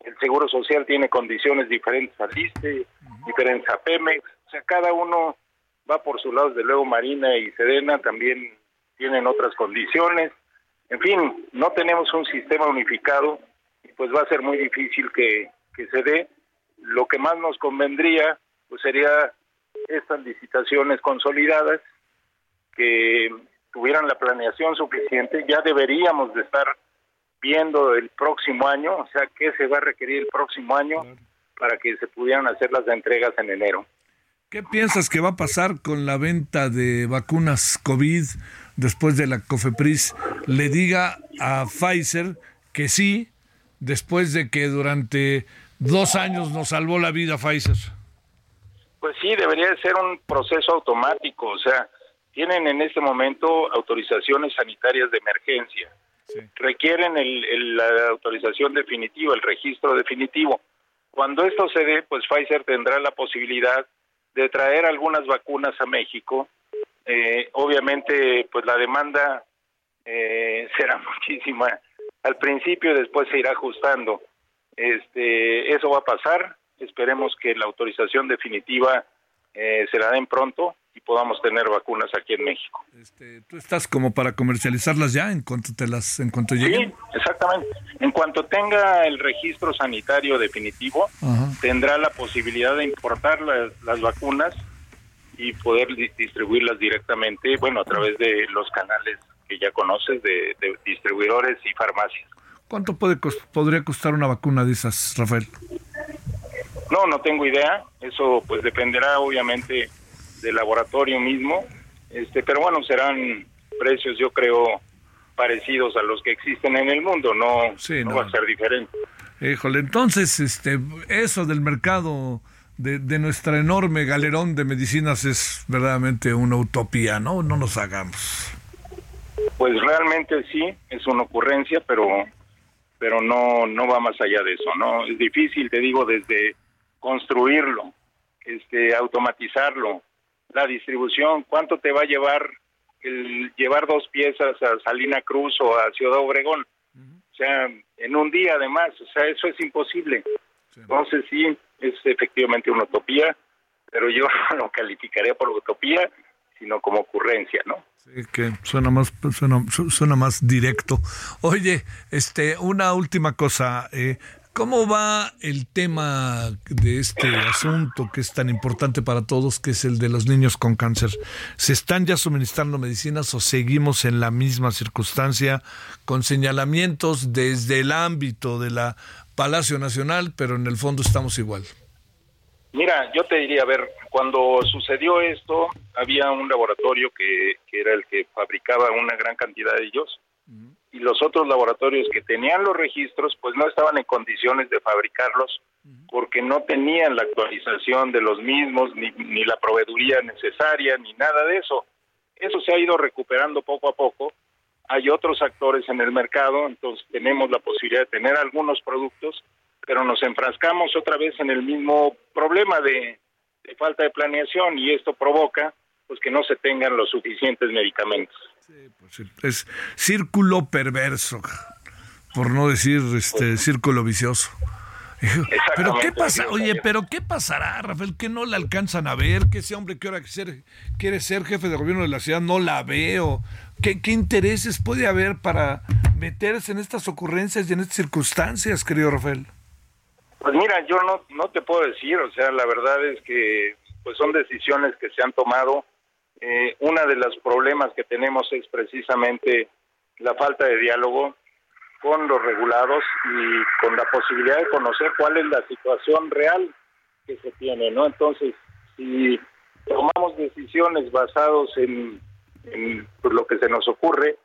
El Seguro Social tiene condiciones diferentes al ISTE, diferentes a Pemex, o sea, cada uno va por su lado, desde luego Marina y Sedena también tienen otras condiciones. En fin, no tenemos un sistema unificado y pues va a ser muy difícil que, que se dé. Lo que más nos convendría pues sería estas licitaciones consolidadas que tuvieran la planeación suficiente, ya deberíamos de estar viendo el próximo año, o sea, qué se va a requerir el próximo año para que se pudieran hacer las entregas en enero. ¿Qué piensas que va a pasar con la venta de vacunas COVID después de la COFEPRIS le diga a Pfizer que sí, después de que durante dos años nos salvó la vida Pfizer? Pues sí, debería de ser un proceso automático, o sea, tienen en este momento autorizaciones sanitarias de emergencia. Requieren la autorización definitiva, el registro definitivo. Cuando esto se dé, pues Pfizer tendrá la posibilidad de traer algunas vacunas a México. Eh, obviamente, pues la demanda eh, <laughs> será muchísima al principio, después se irá ajustando. Este, eso va a pasar. Esperemos que la autorización definitiva eh, se la den pronto y podamos tener vacunas aquí en México. Este, ¿Tú estás como para comercializarlas ya en cuanto te las en cuanto lleguen? Sí, exactamente. En cuanto tenga el registro sanitario definitivo, tendrá la posibilidad de importar las, vacunas y poder distribuirlas directamente, bueno, a través de los canales que ya conoces de, distribuidores y farmacias. ¿Cuánto puede podría costar una vacuna de esas, Rafael? No, no tengo idea. Eso pues dependerá obviamente del laboratorio mismo, este, pero bueno, serán precios yo creo parecidos a los que existen en el mundo, no, no, va a ser diferente. Híjole, entonces este, eso del mercado de, de nuestra enorme galerón de medicinas es verdaderamente una utopía, ¿no? No nos hagamos. Pues realmente sí, es una ocurrencia, pero pero no no va más allá de eso, ¿no? Es difícil, te digo, desde construirlo, este automatizarlo, la distribución, cuánto te va a llevar el llevar dos piezas a Salina Cruz o a Ciudad Obregón. O sea, en un día además, o sea, eso es imposible. Entonces sí, es efectivamente una utopía, pero yo <laughs> no lo calificaría por utopía, sino como ocurrencia, ¿no? Sí, que suena más, suena, suena más directo. Oye, este, una última cosa. Eh, ¿Cómo va el tema de este asunto que es tan importante para todos, que es el de los niños con cáncer? ¿Se están ya suministrando medicinas o seguimos en la misma circunstancia con señalamientos desde el ámbito de la Palacio Nacional, pero en el fondo estamos igual? Mira, yo te diría, a ver, cuando sucedió esto, había un laboratorio que, que era el que fabricaba una gran cantidad de ellos y los otros laboratorios que tenían los registros pues no estaban en condiciones de fabricarlos porque no tenían la actualización de los mismos ni, ni la proveeduría necesaria ni nada de eso. Eso se ha ido recuperando poco a poco. Hay otros actores en el mercado, entonces tenemos la posibilidad de tener algunos productos, pero nos enfrascamos otra vez en el mismo problema de, de falta de planeación y esto provoca pues que no se tengan los suficientes medicamentos. Pues es círculo perverso, por no decir este círculo vicioso. Pero qué pasa, oye, pero qué pasará, Rafael, que no la alcanzan a ver, que ese hombre que ahora quiere ser jefe de gobierno de la ciudad no la veo. ¿Qué, ¿Qué intereses puede haber para meterse en estas ocurrencias y en estas circunstancias, querido Rafael? Pues mira, yo no, no te puedo decir, o sea, la verdad es que pues son decisiones que se han tomado. Eh, uno de los problemas que tenemos es precisamente la falta de diálogo con los regulados y con la posibilidad de conocer cuál es la situación real que se tiene, ¿no? Entonces, si tomamos decisiones basados en, pues, lo que se nos ocurre,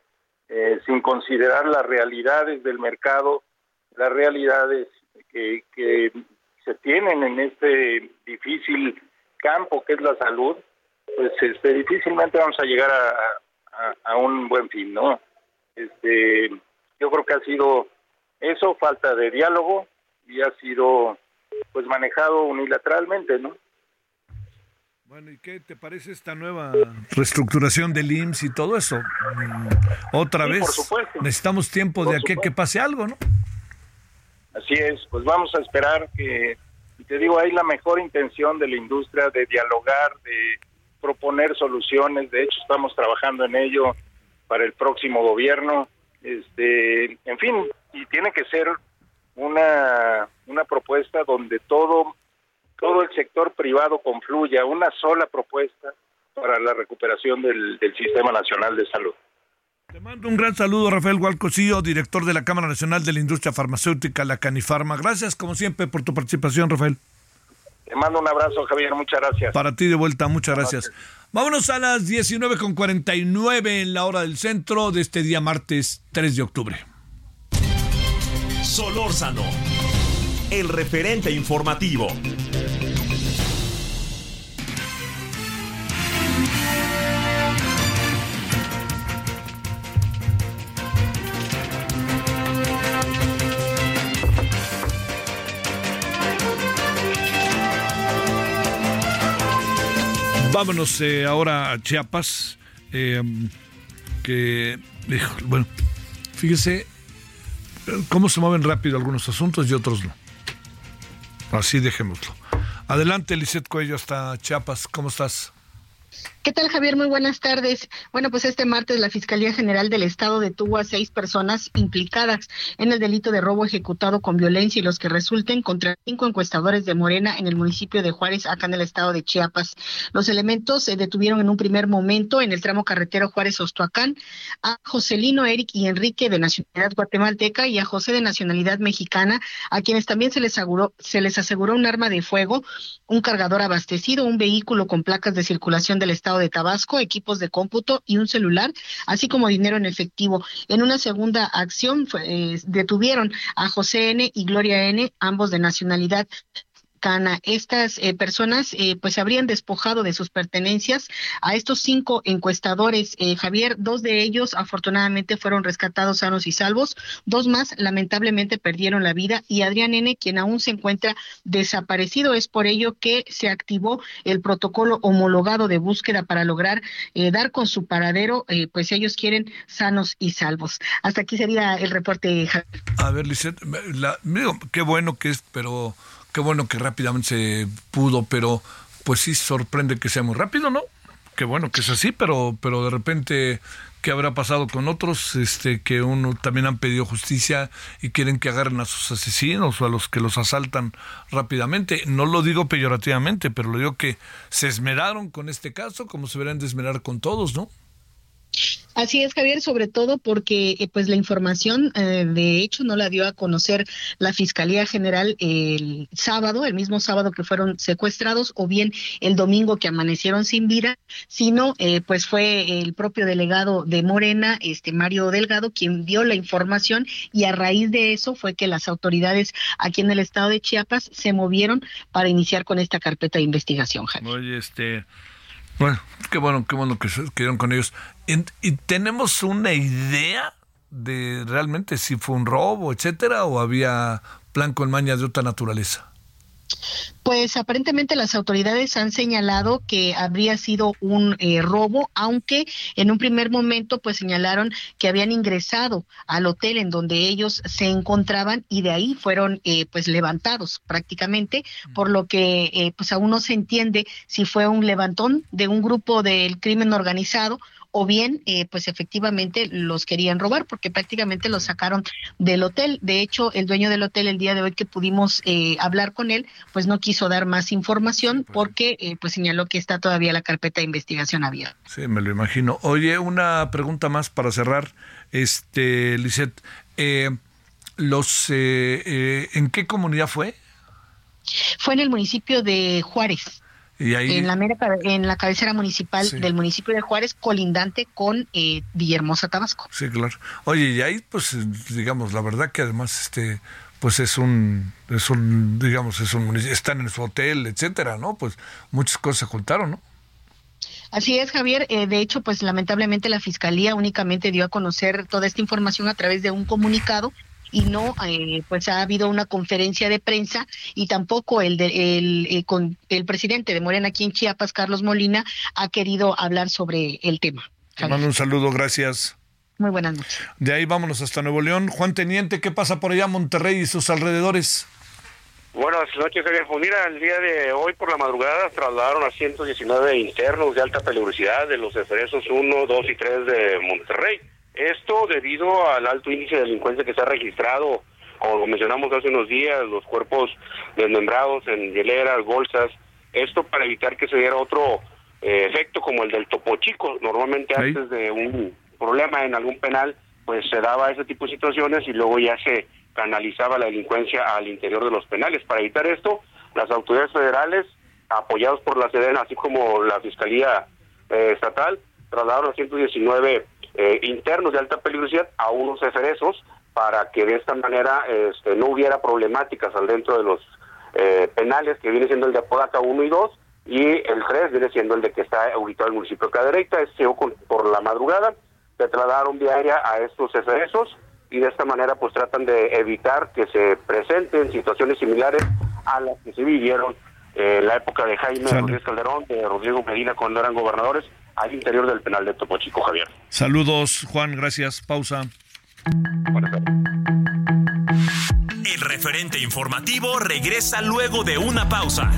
eh, sin considerar las realidades del mercado, las realidades que, se tienen en este difícil campo que es la salud, pues este, difícilmente vamos a llegar a, un buen fin, ¿no? Este, yo creo que ha sido eso, falta de diálogo y ha sido pues manejado unilateralmente, ¿no? Bueno, ¿y qué te parece esta nueva reestructuración del IMSS y todo eso? Mm, otra vez, necesitamos tiempo de aquí que pase algo, ¿no? Así es, pues vamos a esperar que, te digo, hay la mejor intención de la industria de dialogar, de proponer soluciones, de hecho estamos trabajando en ello para el próximo gobierno, este, en fin, y tiene que ser una, una propuesta donde todo todo el sector privado confluya, una sola propuesta para la recuperación del, Sistema Nacional de Salud. Te mando un gran saludo, Rafael Gualcosillo, director de la Cámara Nacional de la Industria Farmacéutica, la Canifarma. Gracias, como siempre, por tu participación, Rafael. Te mando un abrazo, Javier. Muchas gracias. Para ti de vuelta, muchas gracias. Vámonos a las 19.49 en la hora del centro de este día martes 3 de octubre. Solórzano, el referente informativo. Vámonos eh, ahora a Chiapas, eh, que, bueno, fíjese cómo se mueven rápido algunos asuntos y otros no. Así dejémoslo. Adelante, Lisette Cuello, hasta Chiapas. ¿Cómo estás? ¿Qué tal, Javier? Muy buenas tardes. Bueno, pues este martes la Fiscalía General del Estado detuvo a seis personas implicadas en el delito de robo ejecutado con violencia y los que resulten contra cinco encuestadores de Morena en el municipio de Juárez, acá en el estado de Chiapas. Los elementos se detuvieron en un primer momento en el tramo carretero Juárez-Ostoacán a Joselino, Eric y Enrique de nacionalidad guatemalteca y a José de nacionalidad mexicana, a quienes también se les aseguró, se les aseguró un arma de fuego, un cargador abastecido, un vehículo con placas de circulación del estado de Tabasco, equipos de cómputo y un celular, así como dinero en efectivo. En una segunda acción eh, detuvieron a José N. y Gloria N., ambos de nacionalidad Cana. Estas eh, personas eh, pues se habrían despojado de sus pertenencias a estos cinco encuestadores. Eh, Javier, dos de ellos afortunadamente fueron rescatados sanos y salvos, dos más lamentablemente perdieron la vida y Adrián N., quien aún se encuentra desaparecido. Es por ello que se activó el protocolo homologado de búsqueda para lograr dar con su paradero, pues ellos quieren sanos y salvos. Hasta aquí sería el reporte, Javier. A ver, Lizeth, la, qué bueno que es, pero qué bueno que rápidamente se pudo, pero pues sí sorprende que sea muy rápido, ¿no? Qué bueno que es así, pero, pero de repente, ¿qué habrá pasado con otros este, que uno también han pedido justicia y quieren que agarren a sus asesinos o a los que los asaltan rápidamente? No lo digo peyorativamente, pero lo digo que se esmeraron con este caso como se deberían de esmerar con todos, ¿no? Así es, Javier, sobre todo porque eh, pues la información eh, de hecho no la dio a conocer la Fiscalía General el sábado, el mismo sábado que fueron secuestrados o bien el domingo que amanecieron sin vida, sino eh, pues fue el propio delegado de Morena, este Mario Delgado, quien dio la información y a raíz de eso fue que las autoridades aquí en el estado de Chiapas se movieron para iniciar con esta carpeta de investigación, Javier. Oye, este bueno, qué bueno, qué bueno que se quedaron con ellos. ¿Y tenemos una idea de realmente si fue un robo, etcétera, o había plan con maña de otra naturaleza? Pues aparentemente las autoridades han señalado que habría sido un eh, robo, aunque en un primer momento pues señalaron que habían ingresado al hotel en donde ellos se encontraban y de ahí fueron eh, pues levantados prácticamente, por lo que eh, pues aún no se entiende si fue un levantón de un grupo del crimen organizado o bien eh, pues efectivamente los querían robar porque prácticamente los sacaron del hotel. De hecho, el dueño del hotel el día de hoy que pudimos eh, hablar con él, pues no quiso dar más información pues porque eh, pues señaló que está todavía la carpeta de investigación abierta. Sí, me lo imagino. Oye, una pregunta más para cerrar, este, Lisette, los, ¿en qué comunidad fue? Fue en el municipio de Juárez en, la en la cabecera municipal del municipio de Juárez, colindante con eh, Villahermosa, Tabasco. Sí, claro. Oye, y ahí, pues, digamos, la verdad que además, este, pues es un, es un, digamos, es un están en su hotel, etcétera, ¿no? Pues muchas cosas se ocultaron, ¿no? Así es, Javier. Eh, de hecho, pues lamentablemente la Fiscalía únicamente dio a conocer toda esta información a través de un comunicado y no eh, pues ha habido una conferencia de prensa y tampoco el de, el, eh, con el presidente de Morena aquí en Chiapas Carlos Molina ha querido hablar sobre el tema. Te mando un saludo, gracias. Muy buenas noches. De ahí vámonos hasta Nuevo León. Juan Teniente, ¿qué pasa por allá Monterrey y sus alrededores? Buenas noches, Javier. Pues mira, el día de hoy por la madrugada trasladaron a 119 internos de alta peligrosidad de los efresos 1, 2 y 3 de Monterrey. Esto debido al alto índice de delincuencia que se ha registrado, como lo mencionamos hace unos días, los cuerpos desmembrados en hieleras, bolsas. Esto para evitar que se diera otro eh, efecto como el del topo chico. Normalmente antes de un problema en algún penal, pues se daba ese tipo de situaciones y luego ya se canalizaba la delincuencia al interior de los penales. Para evitar esto, las autoridades federales, apoyados por la Sedena, así como la Fiscalía eh, Estatal, trasladaron a 119 eh, internos de alta peligrosidad a unos eferesos para que de esta manera este, no hubiera problemáticas al dentro de los eh, penales, que viene siendo el de Apodaca 1 y 2, y el 3 viene siendo el de que está ubicado el municipio de Cadereyta, este por la madrugada, se trasladaron vía aérea a estos eferesos, y de esta manera pues tratan de evitar que se presenten situaciones similares a las que se vivieron en la época de Jaime Rodríguez Calderón, de Rodrigo Medina cuando eran gobernadores al interior del penal de Topo Chico, Javier. Saludos, Juan, gracias. Pausa. El referente informativo regresa luego de una pausa.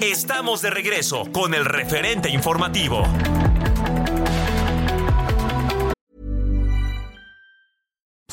Estamos de regreso con el referente informativo.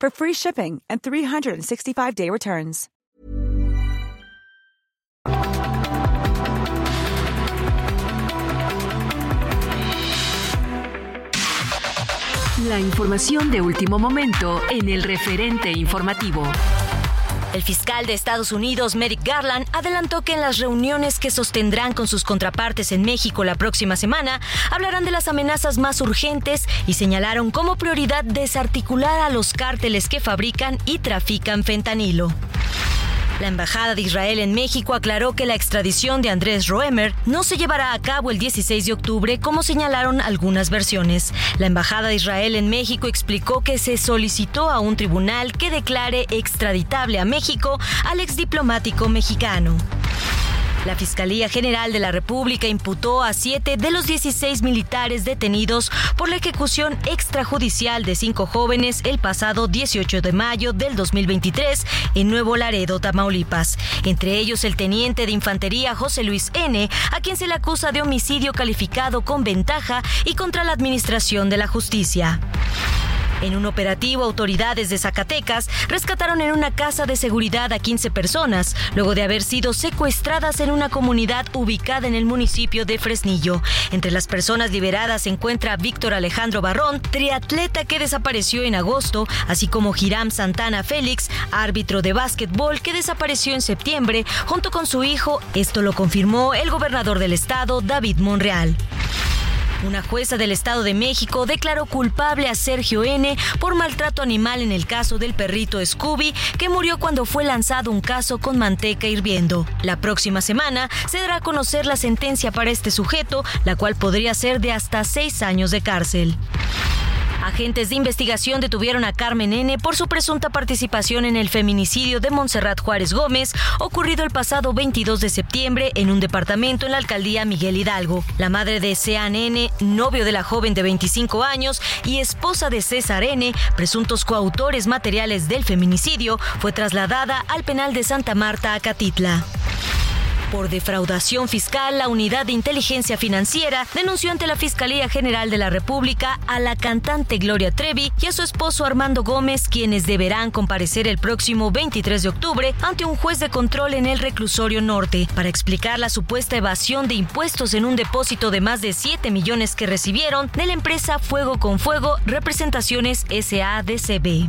for free shipping and 365-day returns. La información de último momento en el referente informativo. El fiscal de Estados Unidos, Merrick Garland, adelantó que en las reuniones que sostendrán con sus contrapartes en México la próxima semana, hablarán de las amenazas más urgentes y señalaron como prioridad desarticular a los cárteles que fabrican y trafican fentanilo. La Embajada de Israel en México aclaró que la extradición de Andrés Roemer no se llevará a cabo el 16 de octubre, como señalaron algunas versiones. La Embajada de Israel en México explicó que se solicitó a un tribunal que declare extraditable a México al exdiplomático mexicano. La Fiscalía General de la República imputó a siete de los 16 militares detenidos por la ejecución extrajudicial de cinco jóvenes el pasado 18 de mayo del 2023 en Nuevo Laredo, Tamaulipas. Entre ellos el teniente de infantería José Luis N., a quien se le acusa de homicidio calificado con ventaja y contra la administración de la justicia. En un operativo, autoridades de Zacatecas rescataron en una casa de seguridad a 15 personas, luego de haber sido secuestradas en una comunidad ubicada en el municipio de Fresnillo. Entre las personas liberadas se encuentra Víctor Alejandro Barrón, triatleta que desapareció en agosto, así como Hiram Santana Félix, árbitro de básquetbol que desapareció en septiembre, junto con su hijo. Esto lo confirmó el gobernador del estado, David Monreal. Una jueza del Estado de México declaró culpable a Sergio N. por maltrato animal en el caso del perrito Scooby, que murió cuando fue lanzado un caso con manteca hirviendo. La próxima semana se dará a conocer la sentencia para este sujeto, la cual podría ser de hasta seis años de cárcel. Agentes de investigación detuvieron a Carmen N. por su presunta participación en el feminicidio de Montserrat Juárez Gómez, ocurrido el pasado 22 de septiembre en un departamento en la alcaldía Miguel Hidalgo. La madre de Sean N., novio de la joven de 25 años y esposa de César N., presuntos coautores materiales del feminicidio, fue trasladada al penal de Santa Marta, Acatitla. Por defraudación fiscal, la Unidad de Inteligencia Financiera denunció ante la Fiscalía General de la República a la cantante Gloria Trevi y a su esposo Armando Gómez, quienes deberán comparecer el próximo 23 de octubre ante un juez de control en el reclusorio norte para explicar la supuesta evasión de impuestos en un depósito de más de 7 millones que recibieron de la empresa Fuego con Fuego Representaciones SADCB.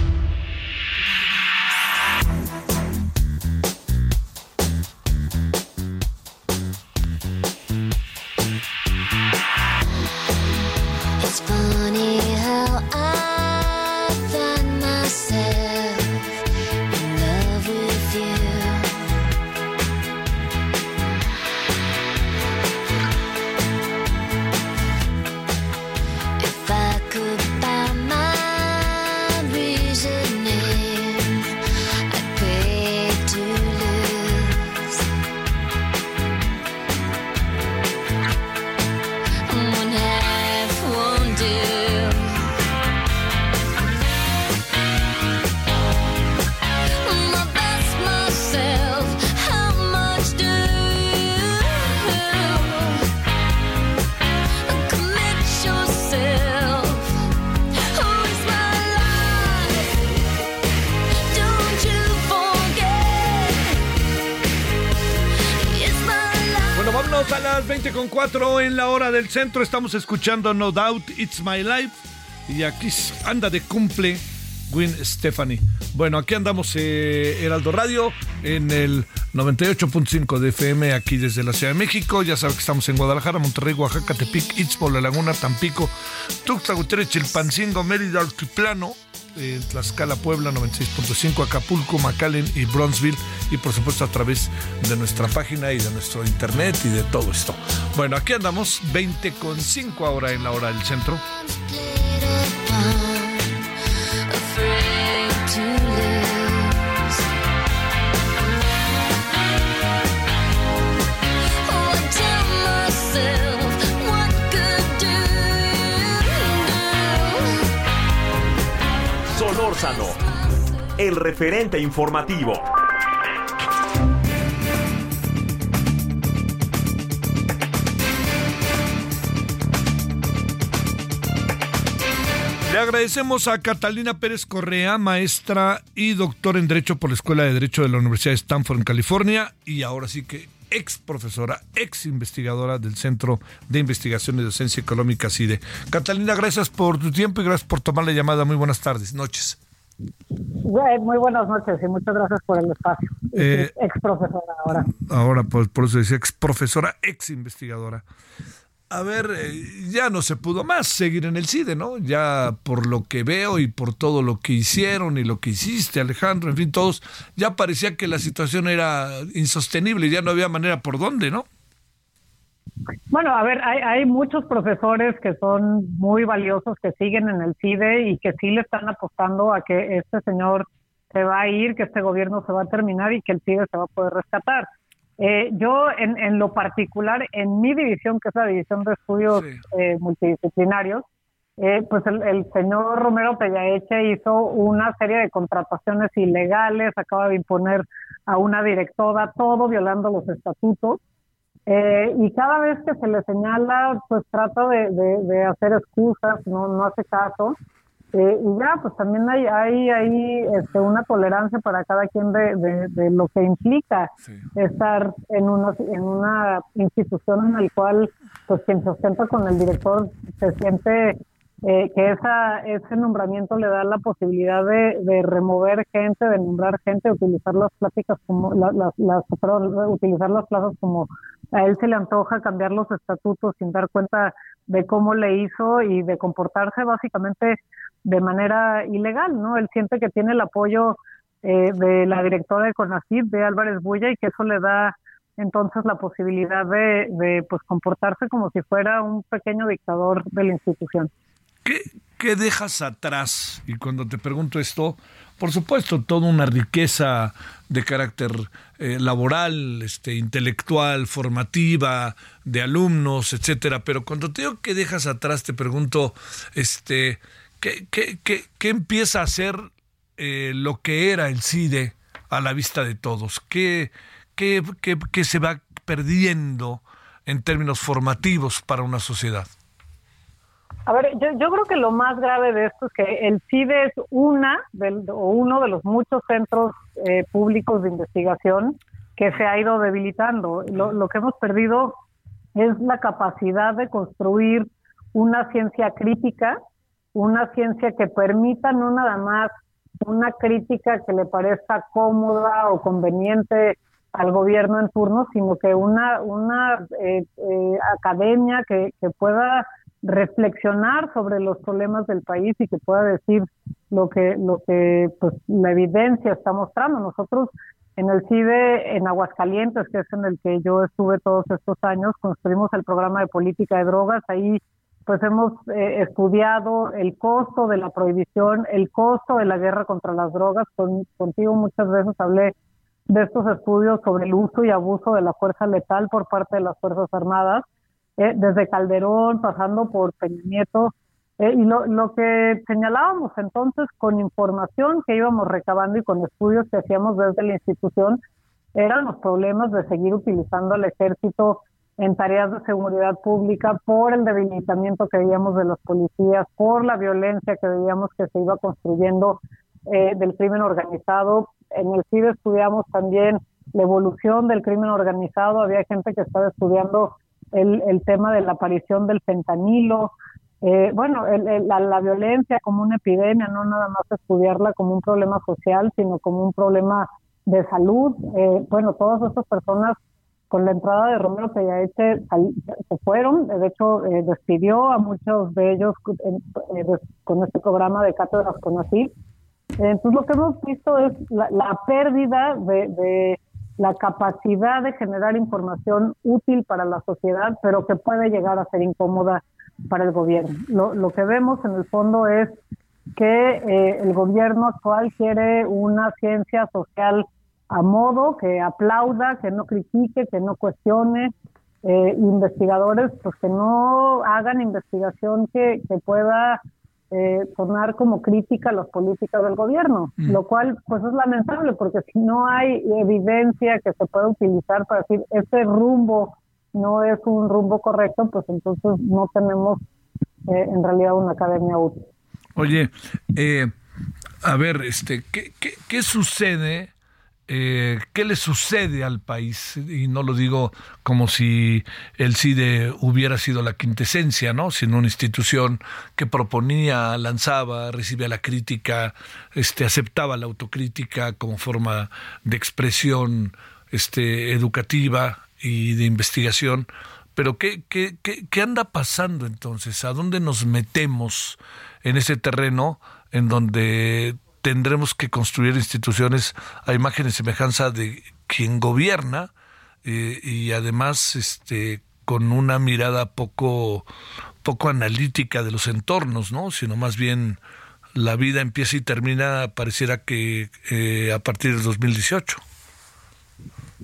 Del centro. Estamos escuchando No Doubt It's My Life. Y aquí anda de cumple Gwen Stephanie. Bueno, aquí andamos eh, Heraldo Radio en el 98.5 de FM aquí desde la Ciudad de México. Ya saben que estamos en Guadalajara, Monterrey, Oaxaca, Tepic, Itzpo, La Laguna, Tampico, Tuxtla Gutiérrez, Chilpancingo, Mérida, Altiplano, Tlaxcala, Puebla 96.5, Acapulco, McAllen y Bronzeville y por supuesto a través de nuestra página y de nuestro internet y de todo esto. Bueno, aquí andamos 20 con 5 ahora en la hora del centro. Solórzano, el referente informativo. Le agradecemos a Catalina Pérez Correa, maestra y doctor en Derecho por la Escuela de Derecho de la Universidad de Stanford en California y ahora sí que ex profesora, ex investigadora del Centro de Investigación y Docencia Económica CIDE. Catalina, gracias por tu tiempo y gracias por tomar la llamada. Muy buenas tardes, noches. Muy buenas noches y muchas gracias por el espacio. Eh, ex profesora ahora. Ahora, por, por eso decía ex profesora, ex investigadora. A ver, eh, ya no se pudo más seguir en el CIDE, ¿no? Ya por lo que veo y por todo lo que hicieron y lo que hiciste, Alejandro, en fin, todos, ya parecía que la situación era insostenible y ya no había manera por dónde, ¿no? Bueno, a ver, hay, hay muchos profesores que son muy valiosos, que siguen en el CIDE y que sí le están apostando a que este señor se va a ir, que este gobierno se va a terminar y que el CIDE se va a poder rescatar. Eh, yo, en, en lo particular, en mi división, que es la división de estudios eh, multidisciplinarios, eh, pues el, el señor Romero Pellaeche hizo una serie de contrataciones ilegales, acaba de imponer a una directora, todo violando los estatutos. Eh, y cada vez que se le señala, pues trata de, de- de hacer excusas, no, no hace caso. Eh, y ya, pues también hay, hay, hay este, una tolerancia para cada quien de, de, de lo que implica estar en una, en una institución en la cual, pues quien se ostenta con el director se siente eh, que esa, ese nombramiento le da la posibilidad de, de remover gente, de nombrar gente, utilizar las pláticas como, la- las, utilizar las plazas como a él se le antoja cambiar los estatutos sin dar cuenta de cómo le hizo y de comportarse básicamente de manera ilegal, ¿no? Él siente que tiene el apoyo eh, de la directora de CONACYT, de Álvarez Bulla, y que eso le da entonces la posibilidad de, de pues comportarse como si fuera un pequeño dictador de la institución. ¿Qué dejas atrás? Y cuando te pregunto esto, por supuesto, toda una riqueza de carácter eh, laboral, este, intelectual, formativa, de alumnos, etcétera. Pero cuando te digo que dejas atrás, te pregunto, este, ¿qué, qué, qué, empieza a ser eh, lo que era el CIDE a la vista de todos? ¿Qué, qué, qué, qué se va perdiendo en términos formativos para una sociedad? A ver, yo, yo creo que lo más grave de esto es que el CIDE es una del, o uno de los muchos centros eh, públicos de investigación que se ha ido debilitando. Lo, lo que hemos perdido es la capacidad de construir una ciencia crítica, una ciencia que permita no nada más una crítica que le parezca cómoda o conveniente al gobierno en turno, sino que una, una eh, eh, academia que, que pueda reflexionar sobre los problemas del país y que pueda decir lo que lo que pues la evidencia está mostrando. Nosotros en el CIDE en Aguascalientes que es en el que yo estuve todos estos años construimos el programa de política de drogas. Ahí pues hemos eh, estudiado el costo de la prohibición el costo de la guerra contra las drogas. Con, contigo muchas veces hablé de estos estudios sobre el uso y abuso de la fuerza letal por parte de las fuerzas armadas eh, desde Calderón, pasando por Peña eh, y lo, lo que señalábamos entonces con información que íbamos recabando y con estudios que hacíamos desde la institución, eran los problemas de seguir utilizando al ejército en tareas de seguridad pública por el debilitamiento que veíamos de los policías, por la violencia que veíamos que se iba construyendo eh, del crimen organizado. En el CIDE estudiamos también la evolución del crimen organizado, había gente que estaba estudiando el, el tema de la aparición del fentanilo, eh, bueno, el, la, la, violencia como una epidemia, no nada más estudiarla como un problema social, sino como un problema de salud. Eh, bueno, todas estas personas con la entrada de Romero Pellaete se fueron, de hecho eh, despidió a muchos de ellos eh, con este programa de cátedras con así. Entonces lo que hemos visto es la, pérdida de la capacidad de generar información útil para la sociedad, pero que puede llegar a ser incómoda para el gobierno. Lo, lo que vemos en el fondo es que eh, el gobierno actual quiere una ciencia social a modo, que aplauda, que no critique, que no cuestione, eh, investigadores pues que no hagan investigación que, que pueda eh, sonar como crítica a las políticas del gobierno, Mm. lo cual pues es lamentable porque si no hay evidencia que se pueda utilizar para decir este rumbo no es un rumbo correcto, pues entonces no tenemos eh, en realidad una academia útil. Oye, eh, a ver, este, ¿qué, qué, qué sucede? Eh, ¿Qué le sucede al país? Y no lo digo como si el CIDE hubiera sido la quintesencia, ¿no? Sino una institución que proponía, lanzaba, recibía la crítica, este, aceptaba la autocrítica como forma de expresión este, educativa y de investigación. Pero ¿qué, qué, qué, qué anda pasando entonces? ¿A dónde nos metemos en ese terreno en donde tendremos que construir instituciones a imagen y semejanza de quien gobierna eh, y además este con una mirada poco poco analítica de los entornos, ¿no? Sino más bien la vida empieza y termina pareciera que eh, a partir del 2018.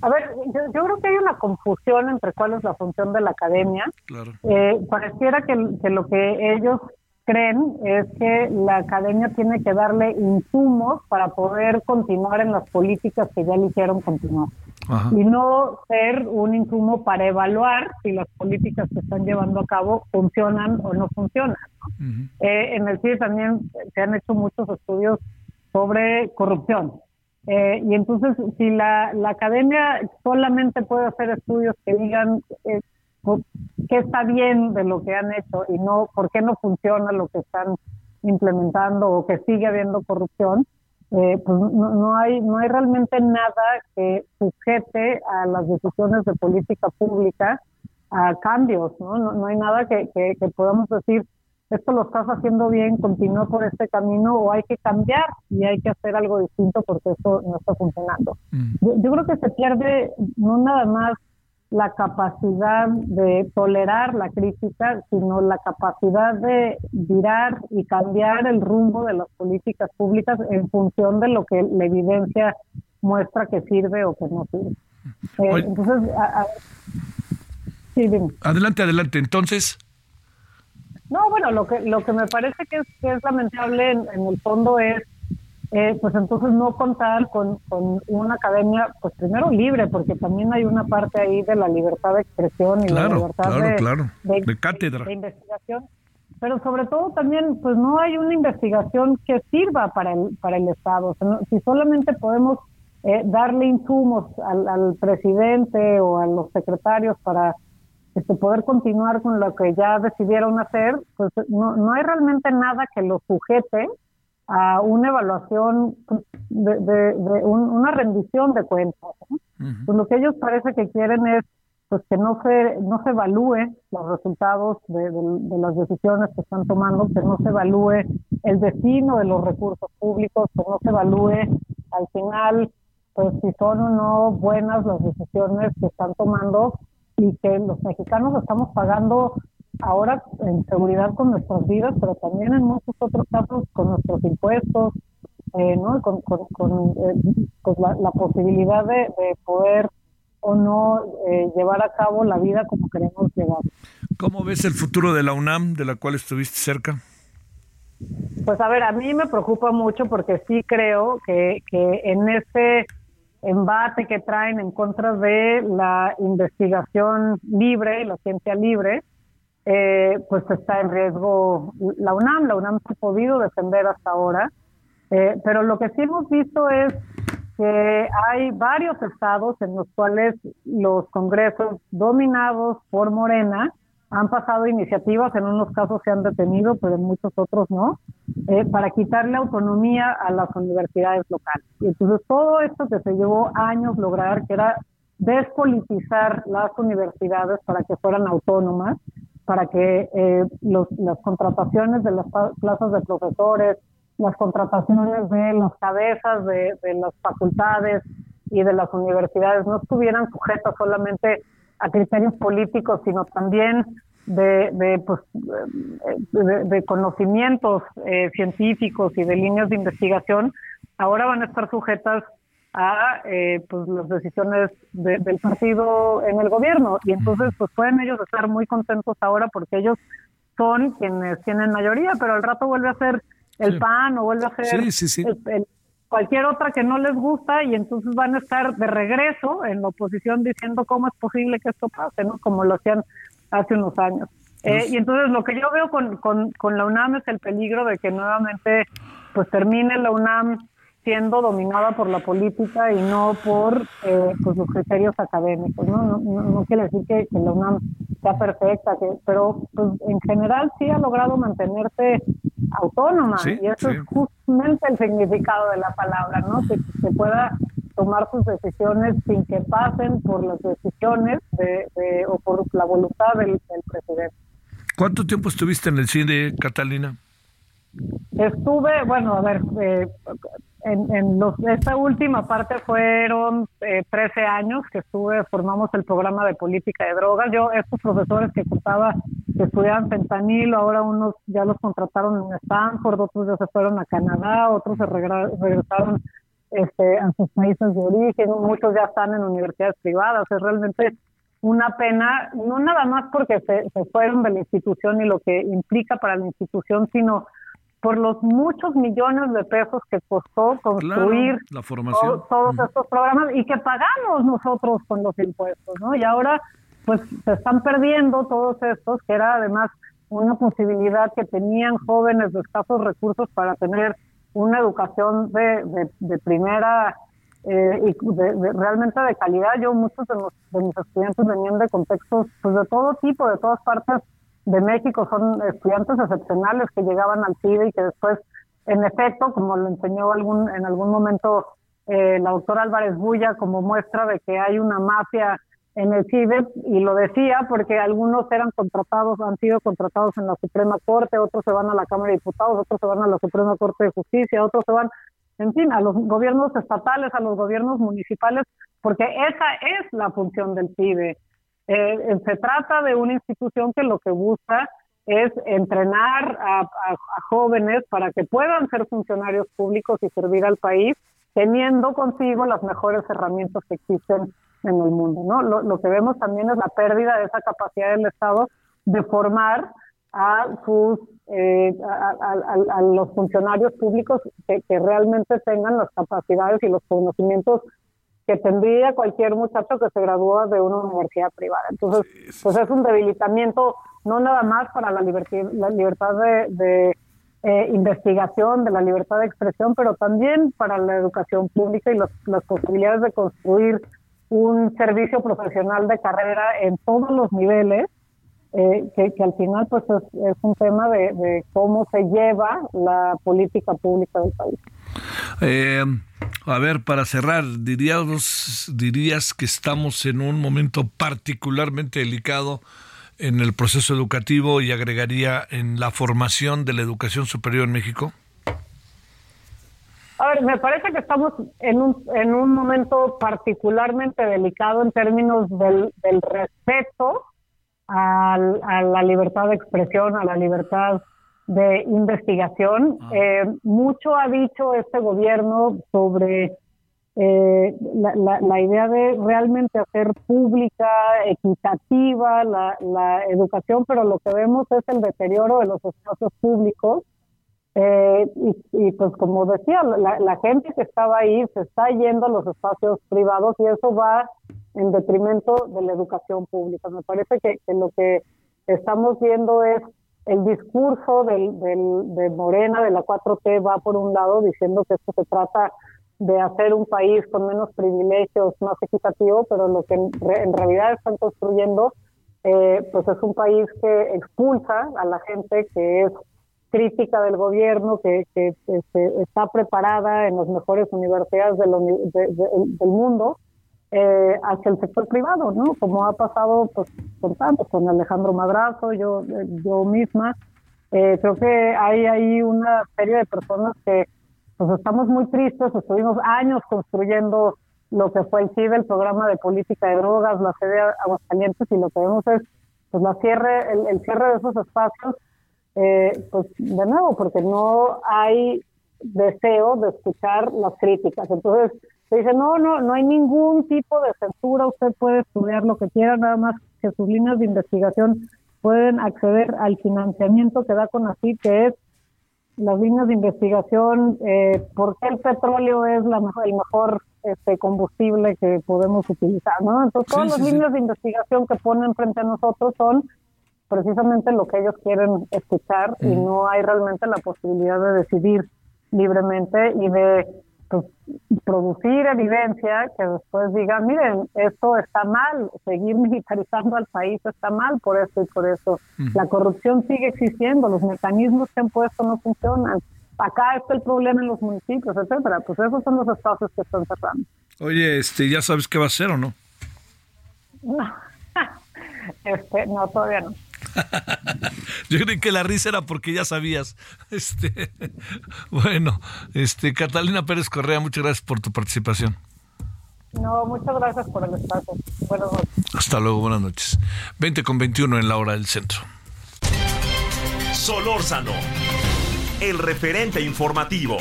A ver, yo, yo, creo que hay una confusión entre cuál es la función de la academia. Claro. Eh, pareciera que, que, lo que ellos creen es que la academia tiene que darle insumos para poder continuar en las políticas que ya le hicieron continuar. Ajá. Y no ser un insumo para evaluar si las políticas que están llevando a cabo funcionan o no funcionan. ¿no? Uh -huh. eh, en el CIE también se han hecho muchos estudios sobre corrupción. Eh, y entonces, si la, la, academia solamente puede hacer estudios que digan eh, qué está bien de lo que han hecho y no por qué no funciona lo que están implementando o que sigue habiendo corrupción, eh, pues no, no, hay no hay realmente nada que sujete a las decisiones de política pública a cambios, ¿no? No, no hay nada que, que, que podamos decir esto lo estás haciendo bien, continúa por este camino o hay que cambiar y hay que hacer algo distinto porque esto no está funcionando. Mm. Yo, yo, creo que se pierde no nada más la capacidad de tolerar la crítica, sino la capacidad de virar y cambiar el rumbo de las políticas públicas en función de lo que la evidencia muestra que sirve o que no sirve. Eh, entonces, a- a- sí, dime. Adelante, adelante. Entonces, No, bueno, lo que lo que me parece que es, que es lamentable en, en el fondo es, eh, pues entonces no contar con, con una academia, pues primero libre, porque también hay una parte ahí de la libertad de expresión y la libertad claro, de, claro. de- De cátedra. de investigación, pero sobre todo también, pues no hay una investigación que sirva para el para el Estado. O sea, no- si solamente podemos eh, darle insumos al, al presidente o a los secretarios para este, poder continuar con lo que ya decidieron hacer, pues no, no hay realmente nada que lo sujete a una evaluación de, de- de un- una rendición de cuentas. ¿no? Pues lo que ellos parece que quieren es pues que no se no se evalúe los resultados de, de- de las decisiones que están tomando, que no se evalúe el destino de los recursos públicos, que no se evalúe al final pues si son o no buenas las decisiones que están tomando y que los mexicanos estamos pagando ahora en seguridad con nuestras vidas, pero también en muchos otros casos con nuestros impuestos, eh, ¿no? con, con, con, eh, pues la, la posibilidad de, de poder o no eh, llevar a cabo la vida como queremos llevar. ¿cómo ves el futuro de la UNAM, de la cual estuviste cerca? Pues a ver, a mí me preocupa mucho porque sí creo que, que en ese embate que traen en contra de la investigación libre la ciencia libre, eh, pues está en riesgo la UNAM. La UNAM se ha podido defender hasta ahora, eh, pero lo que sí hemos visto es que hay varios estados en los cuales los congresos dominados por Morena han pasado iniciativas, en unos casos se han detenido, pero en muchos otros no, eh, para quitarle autonomía a las universidades locales. Y entonces todo esto que se llevó años lograr, que era despolitizar las universidades para que fueran autónomas, para que eh, los- las contrataciones de las plazas de profesores, las contrataciones de las cabezas de, las facultades y de las universidades no estuvieran sujetas solamente a criterios políticos, sino también de, de, pues, eh, de conocimientos eh, científicos y de líneas de investigación, ahora van a estar sujetas a eh, pues las decisiones de- del partido en el gobierno y entonces pues pueden ellos estar muy contentos ahora porque ellos son quienes tienen mayoría, pero al rato vuelve a ser el Sí. PAN o vuelve a ser Sí, sí, sí. el- el- cualquier otra que no les gusta y entonces van a estar de regreso en la oposición diciendo cómo es posible que esto pase, ¿no? Como lo hacían hace unos años. Eh, y entonces lo que yo veo con, con, con la UNAM es el peligro de que nuevamente pues termine la UNAM siendo dominada por la política y no por eh, pues los criterios académicos, ¿no? No, no, no quiere decir que, que la UNAM sea perfecta, que, pero pues en general sí ha logrado mantenerse autónoma Sí, y eso sí. es justamente el significado de la palabra, ¿no? Que, que pueda tomar sus decisiones sin que pasen por las decisiones de, de- o por la voluntad del, del presidente. ¿Cuánto tiempo estuviste en el cine, Catalina? Estuve, bueno, a ver, eh, en, en los, esta última parte fueron eh, 13 años que estuve, formamos el programa de política de drogas. Yo, estos profesores que contaba que estudiaban fentanilo, ahora unos ya los contrataron en Stanford, otros ya se fueron a Canadá, otros se regresaron este, a sus países de origen, muchos ya están en universidades privadas. Es realmente una pena, no nada más porque se, se fueron de la institución y lo que implica para la institución, sino por los muchos millones de pesos que costó construir la formación. to- todos estos programas y que pagamos nosotros con los impuestos, ¿no? Y ahora pues se están perdiendo todos estos, que era además una posibilidad que tenían jóvenes de escasos recursos para tener una educación de, de, de primera eh, y de- de- realmente de calidad. Yo, muchos de, los- de mis estudiantes venían de contextos pues, de todo tipo, de todas partes de México, son estudiantes excepcionales que llegaban al CIDE y que después, en efecto, como lo enseñó algún en algún momento eh, la doctora Álvarez Bulla, como muestra de que hay una mafia en el CIDE, y lo decía porque algunos eran contratados, han sido contratados en la Suprema Corte, otros se van a la Cámara de Diputados, otros se van a la Suprema Corte de Justicia, otros se van, en fin, a los gobiernos estatales, a los gobiernos municipales, porque esa es la función del CIDE, Eh, se trata de una institución que lo que busca es entrenar a, jóvenes para que puedan ser funcionarios públicos y servir al país, teniendo consigo las mejores herramientas que existen en el mundo. ¿no? Lo, que vemos también es la pérdida de esa capacidad del Estado de formar a sus eh, a, los funcionarios públicos que realmente tengan las capacidades y los conocimientos que tendría cualquier muchacho que se gradúa de una universidad privada. Entonces, pues es un debilitamiento no nada más para la, libertad de, de, eh, investigación, de la libertad de expresión, pero también para la educación pública y los- las posibilidades de construir un servicio profesional de carrera en todos los niveles, eh, que, que al final pues es, es un tema de, de cómo se lleva la política pública del país. Eh, a ver, para cerrar, dirías, dirías que estamos en un momento particularmente delicado en el proceso educativo y agregaría en la formación de la educación superior en México. A ver, me parece que estamos en un, en un momento particularmente delicado en términos del, respeto al- a la libertad de expresión, a la libertad de investigación. Eh, mucho ha dicho este gobierno sobre eh, la, la- la idea de realmente hacer pública, equitativa la, la educación, pero lo que vemos es el deterioro de los espacios públicos. Eh, y, y, pues como decía, la, la gente que estaba ahí se está yendo a los espacios privados y eso va en detrimento de la educación pública. Me parece que, que lo que estamos viendo es el discurso del, del- de Morena, de la 4T, va por un lado diciendo que esto se trata de hacer un país con menos privilegios, más equitativo, pero lo que en, en realidad están construyendo eh, pues es un país que expulsa a la gente que es crítica del gobierno, que, que, este, está preparada en las mejores universidades de- del mundo eh, hacia el sector privado, ¿no? Como ha pasado pues con tantos, con Alejandro Madrazo, yo, eh, yo misma. Eh, creo que hay ahí una serie de personas que pues estamos muy tristes, estuvimos años construyendo lo que fue el CIDE, el programa de política de drogas, la sede de Aguascalientes, y lo que vemos es pues la cierre, el, el cierre de esos espacios, eh, pues de nuevo, porque no hay deseo de escuchar las críticas. Entonces, se dice, no, no, no hay ningún tipo de censura, usted puede estudiar lo que quiera, nada más que sus líneas de investigación pueden acceder al financiamiento que da con así, que es las líneas de investigación, eh, por qué el petróleo es la mejor, el mejor este, combustible que podemos utilizar, ¿no? Entonces, todas Sí, las sí, sí. líneas de investigación que ponen frente a nosotros son precisamente lo que ellos quieren escuchar y no hay realmente la posibilidad de decidir libremente y de pues, producir evidencia que después digan, miren, esto está mal, seguir militarizando al país está mal por esto y por eso. La corrupción sigue existiendo, los mecanismos que han puesto no funcionan. Acá está el problema en los municipios, etcétera. Pues esos son los espacios que están cerrando. Oye, este, ¿ya sabes qué va a hacer o no? <laughs> Este, no, todavía no. <laughs> Yo creí que la risa era porque ya sabías. <laughs> Este, bueno, este, Catalina Pérez Correa, muchas gracias por tu participación. No, muchas gracias por el espacio. Buenas noches. Hasta luego, buenas noches. 20 con 21 en la hora del centro. Solórzano, el referente informativo.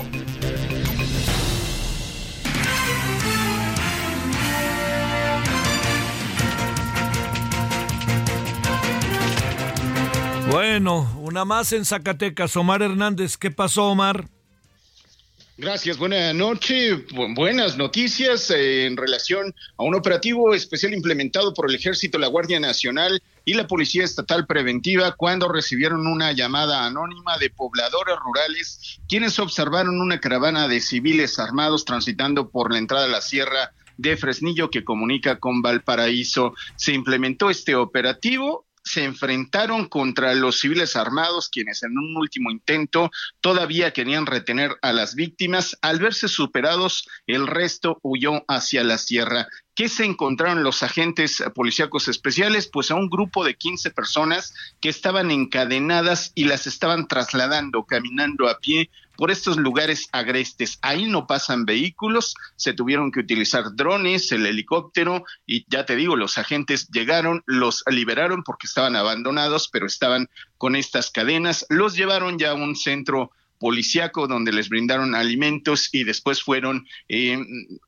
Bueno, una más en Zacatecas. Omar Hernández, ¿qué pasó, Omar? Gracias, buena noche. Bu- buenas noticias eh, en relación a un operativo especial implementado por el Ejército, la Guardia Nacional y la Policía Estatal Preventiva cuando recibieron una llamada anónima de pobladores rurales quienes observaron una caravana de civiles armados transitando por la entrada a la sierra de Fresnillo que comunica con Valparaíso. Se implementó este operativo se enfrentaron contra los civiles armados, quienes en un último intento todavía querían retener a las víctimas. Al verse superados, el resto huyó hacia la sierra. ¿Qué se encontraron los agentes policíacos especiales? Pues a un grupo de 15 personas que estaban encadenadas y las estaban trasladando, caminando a pie por estos lugares agrestes. Ahí no pasan vehículos, se tuvieron que utilizar drones, el helicóptero y ya te digo, los agentes llegaron, los liberaron porque estaban abandonados, pero estaban con estas cadenas, los llevaron ya a un centro policiaco donde les brindaron alimentos y después fueron eh,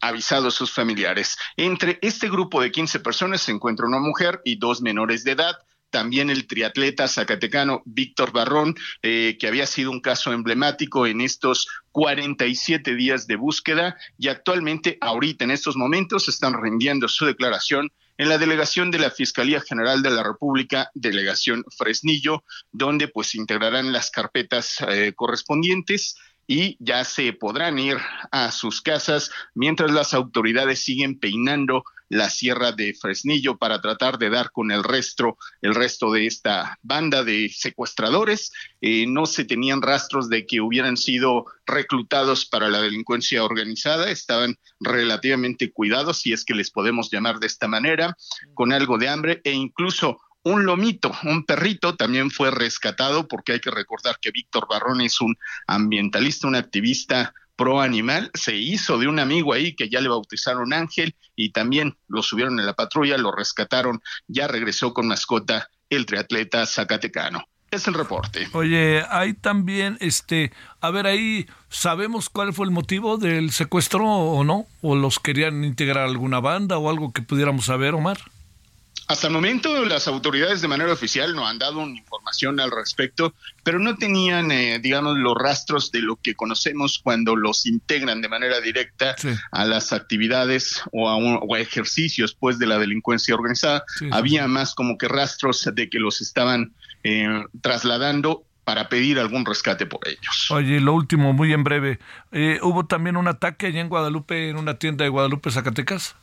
avisados sus familiares. Entre este grupo de 15 personas se encuentra una mujer y dos menores de edad también el triatleta zacatecano Víctor Barrón, eh, que había sido un caso emblemático en estos 47 días de búsqueda y actualmente, ahorita en estos momentos, están rindiendo su declaración en la delegación de la Fiscalía General de la República, delegación Fresnillo, donde pues integrarán las carpetas eh, correspondientes y ya se podrán ir a sus casas mientras las autoridades siguen peinando la sierra de Fresnillo para tratar de dar con el resto, el resto de esta banda de secuestradores. Eh, no se tenían rastros de que hubieran sido reclutados para la delincuencia organizada, estaban relativamente cuidados, si es que les podemos llamar de esta manera, con algo de hambre e incluso un lomito, un perrito, también fue rescatado porque hay que recordar que Víctor Barrón es un ambientalista, un activista pro animal, se hizo de un amigo ahí que ya le bautizaron Ángel y también lo subieron en la patrulla, lo rescataron, ya regresó con mascota el triatleta zacatecano. Es el reporte. Oye, hay también, este, a ver, ahí sabemos cuál fue el motivo del secuestro o no, o los querían integrar a alguna banda o algo que pudiéramos saber, Omar. Hasta el momento las autoridades de manera oficial no han dado una información al respecto, pero no tenían, eh, digamos, los rastros de lo que conocemos cuando los integran de manera directa a las actividades o a, un, o a, ejercicios pues de la delincuencia organizada. Sí, Había más como que rastros de que los estaban eh, trasladando para pedir algún rescate por ellos. Oye, lo último, muy en breve, eh, ¿hubo también un ataque allá en Guadalupe, en una tienda de Guadalupe, Zacatecas?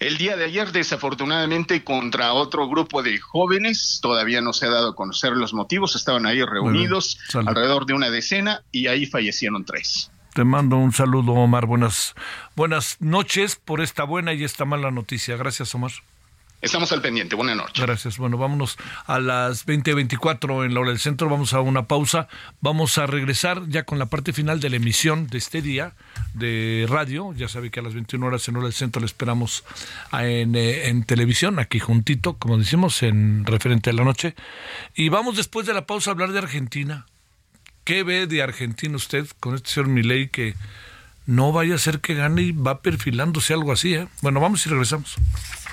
El día de ayer, desafortunadamente, contra otro grupo de jóvenes, todavía no se ha dado a conocer los motivos, estaban ahí reunidos, alrededor de una decena, y ahí fallecieron tres. Te mando un saludo, Omar. Buenas, buenas noches por esta buena y esta mala noticia. Gracias, Omar. Estamos al pendiente. Buenas noches. Gracias. Bueno, vámonos a las 20.24 en la hora del centro. Vamos a una pausa. Vamos a regresar ya con la parte final de la emisión de este día de radio. Ya sabe que a las 21 horas en hora del centro le esperamos en, eh, en televisión, aquí juntito, como decimos, en referente a la noche. Y vamos después de la pausa a hablar de Argentina. ¿Qué ve de Argentina usted con este señor Milei que no vaya a ser que gane y va perfilándose algo así? ¿eh? Bueno, vamos y regresamos.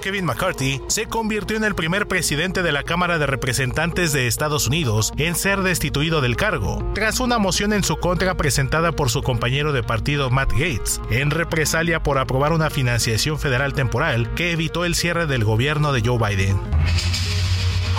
Kevin McCarthy se convirtió en el primer presidente de la Cámara de Representantes de Estados Unidos en ser destituido del cargo, tras una moción en su contra presentada por su compañero de partido Matt Gates, en represalia por aprobar una financiación federal temporal que evitó el cierre del gobierno de Joe Biden.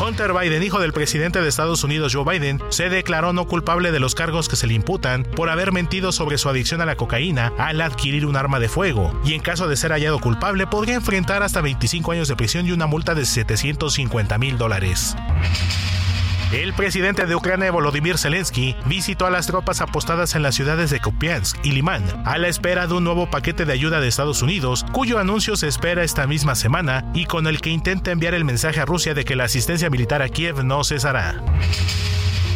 Hunter Biden, hijo del presidente de Estados Unidos Joe Biden, se declaró no culpable de los cargos que se le imputan por haber mentido sobre su adicción a la cocaína al adquirir un arma de fuego, y en caso de ser hallado culpable podría enfrentar hasta 25 años de prisión y una multa de 750 mil dólares. El presidente de Ucrania, Volodymyr Zelensky, visitó a las tropas apostadas en las ciudades de Kupiansk y Limán, a la espera de un nuevo paquete de ayuda de Estados Unidos, cuyo anuncio se espera esta misma semana y con el que intenta enviar el mensaje a Rusia de que la asistencia militar a Kiev no cesará.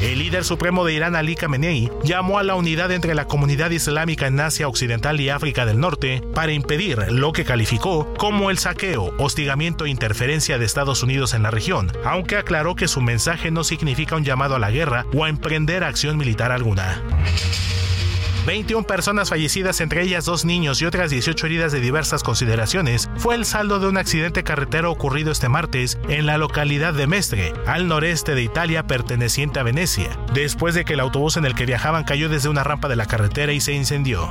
El líder supremo de Irán, Ali Khamenei, llamó a la unidad entre la comunidad islámica en Asia Occidental y África del Norte para impedir lo que calificó como el saqueo, hostigamiento e interferencia de Estados Unidos en la región, aunque aclaró que su mensaje no significa un llamado a la guerra o a emprender acción militar alguna. 21 personas fallecidas, entre ellas dos niños y otras 18 heridas de diversas consideraciones, fue el saldo de un accidente carretero ocurrido este martes en la localidad de Mestre, al noreste de Italia perteneciente a Venecia, después de que el autobús en el que viajaban cayó desde una rampa de la carretera y se incendió.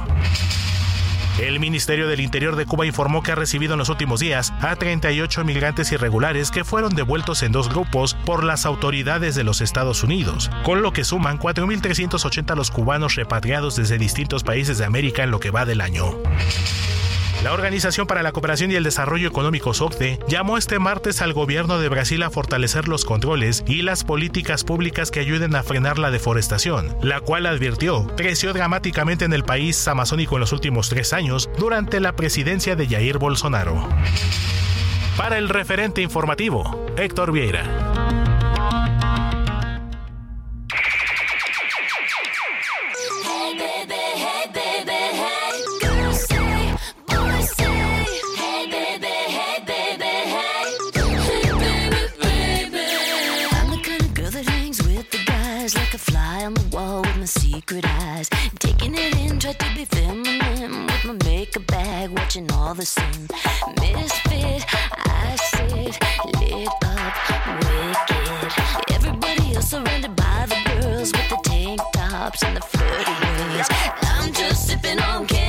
El Ministerio del Interior de Cuba informó que ha recibido en los últimos días a 38 migrantes irregulares que fueron devueltos en dos grupos por las autoridades de los Estados Unidos, con lo que suman 4.380 los cubanos repatriados desde distintos países de América en lo que va del año. La Organización para la Cooperación y el Desarrollo Económico OCDE llamó este martes al gobierno de Brasil a fortalecer los controles y las políticas públicas que ayuden a frenar la deforestación, la cual advirtió creció dramáticamente en el país amazónico en los últimos tres años durante la presidencia de Jair Bolsonaro. Para el referente informativo, Héctor Vieira. Secret eyes. Taking it in, try to be feminine with my makeup bag, watching all the sin. Misfit, I sit lit up, wicked. Everybody else surrounded by the girls with the tank tops and the ways. I'm just sipping on chamomile,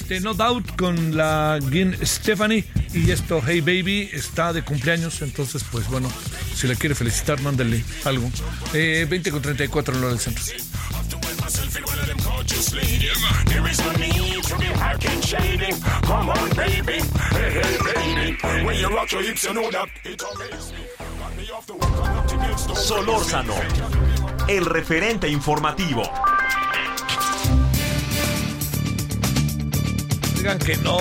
este No Doubt con la Gin Stephanie. Y esto, Hey Baby, está de cumpleaños. Entonces, pues bueno, si la quiere felicitar, mándale algo. Eh, 20 con 34 en lo del centro. Solórzano, el referente informativo. Digan que no.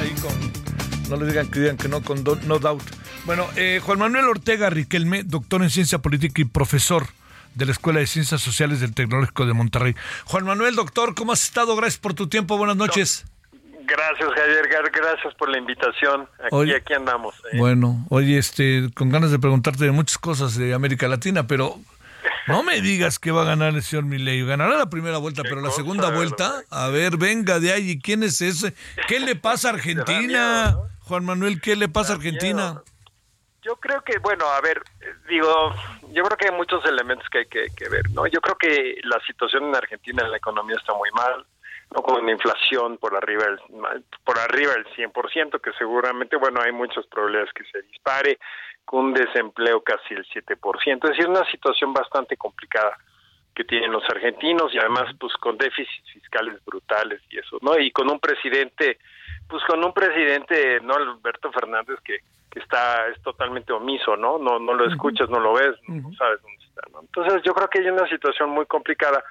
Ahí con- no le digan que digan que no con do- No Doubt. Bueno, eh, Juan Manuel Ortega Riquelme, doctor en ciencia política y profesor de la Escuela de Ciencias Sociales del Tecnológico de Monterrey. Juan Manuel, doctor, ¿cómo has estado? Gracias por tu tiempo. Buenas noches. Gracias, Javier. Gar- Gracias por la invitación. Aquí, Oye. aquí andamos. eh. Bueno, oye, este, con ganas de preguntarte de muchas cosas de América Latina, pero no me digas que va a ganar el señor Milei. Ganará la primera vuelta, pero la segunda vuelta, a ver, venga de ahí. ¿Quién es ese? ¿Qué le pasa a <laughs> Argentina? Juan Manuel, ¿qué le pasa a Argentina? Yo creo que, bueno, a ver, digo, yo creo que hay muchos elementos que hay que, que ver, ¿no? Yo creo que la situación en Argentina, la economía está muy mal, ¿no? Con una inflación por arriba del, por arriba del 100%, que seguramente, bueno, hay muchos problemas que se dispare, un desempleo casi el 7%, es decir, una situación bastante complicada que tienen los argentinos y además pues con déficits fiscales brutales y eso, ¿no? Y con un presidente, pues con un presidente, ¿no? Alberto Fernández que, que está, es totalmente omiso, ¿no? No, no lo escuchas, no lo ves, no sabes dónde está, ¿no? Entonces yo creo que hay una situación muy complicada,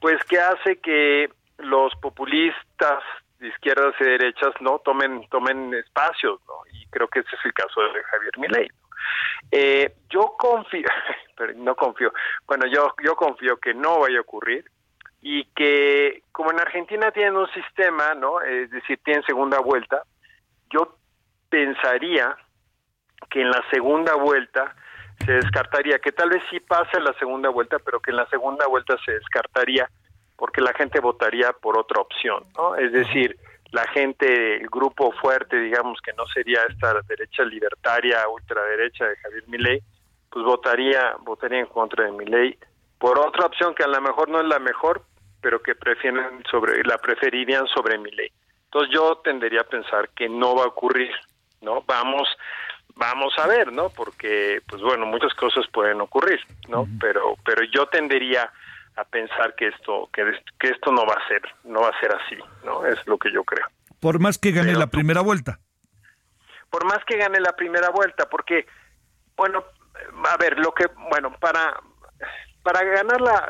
pues que hace que los populistas de izquierdas y derechas, ¿no? Tomen, tomen espacios, ¿no? Y creo que ese es el caso de Javier Milei, ¿no? Eh, yo confío, <laughs> pero no confío, bueno, yo, yo confío que no vaya a ocurrir y que como en Argentina tienen un sistema, ¿no? Es decir, tienen segunda vuelta, yo pensaría que en la segunda vuelta se descartaría, que tal vez sí pase la segunda vuelta, pero que en la segunda vuelta se descartaría porque la gente votaría por otra opción, ¿no? Es decir, la gente, el grupo fuerte, digamos, que no sería esta derecha libertaria, ultraderecha de Javier Milei, pues votaría, votaría en contra de Milei por otra opción que a lo mejor no es la mejor, pero que prefieren sobre, la preferirían sobre Milei. Entonces yo tendería a pensar que no va a ocurrir, ¿no? Vamos, vamos a ver, ¿no? Porque, pues bueno, muchas cosas pueden ocurrir, ¿no? Pero, pero yo tendería a pensar que esto, que, que esto no va a ser, no va a ser así, ¿no? Es lo que yo creo. Por más que gane la primera vuelta. Por más que gane la primera vuelta, porque, bueno, a ver, lo que, bueno, para, para ganarla,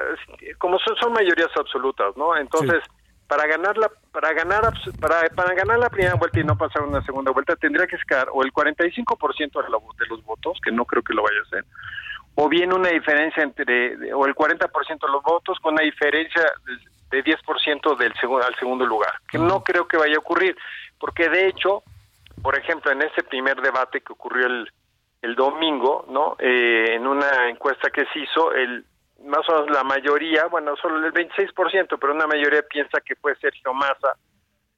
como son, son mayorías absolutas, ¿no? Entonces, para ganarla, para ganar, para, para ganar la primera vuelta y no pasar una segunda vuelta, tendría que sacar o el 45% de, la- de los votos, que no creo que lo vaya a hacer, o bien una diferencia entre, de- o el 40% de los votos con una diferencia de, de 10% del segundo, al segundo lugar, que no creo que vaya a ocurrir, porque de hecho, por ejemplo, en ese primer debate que ocurrió el, el domingo, ¿no? Eh, en una encuesta que se hizo, el más o menos la mayoría, bueno, solo el 26%, pero una mayoría piensa que fue Sergio Massa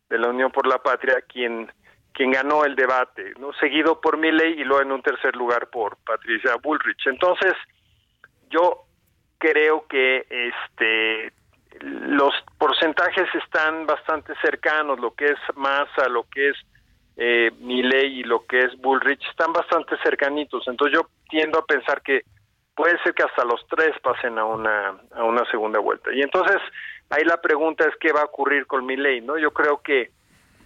de la Unión por la Patria quien quien ganó el debate, ¿no? Seguido por Milley y luego en un tercer lugar por Patricia Bullrich. Entonces, yo creo que este los porcentajes están bastante cercanos, lo que es Massa, lo que es eh, Milley y lo que es Bullrich están bastante cercanitos. Entonces yo tiendo a pensar que puede ser que hasta los tres pasen a una a una segunda vuelta. Y entonces ahí la pregunta es qué va a ocurrir con Milley, ¿no? Yo creo que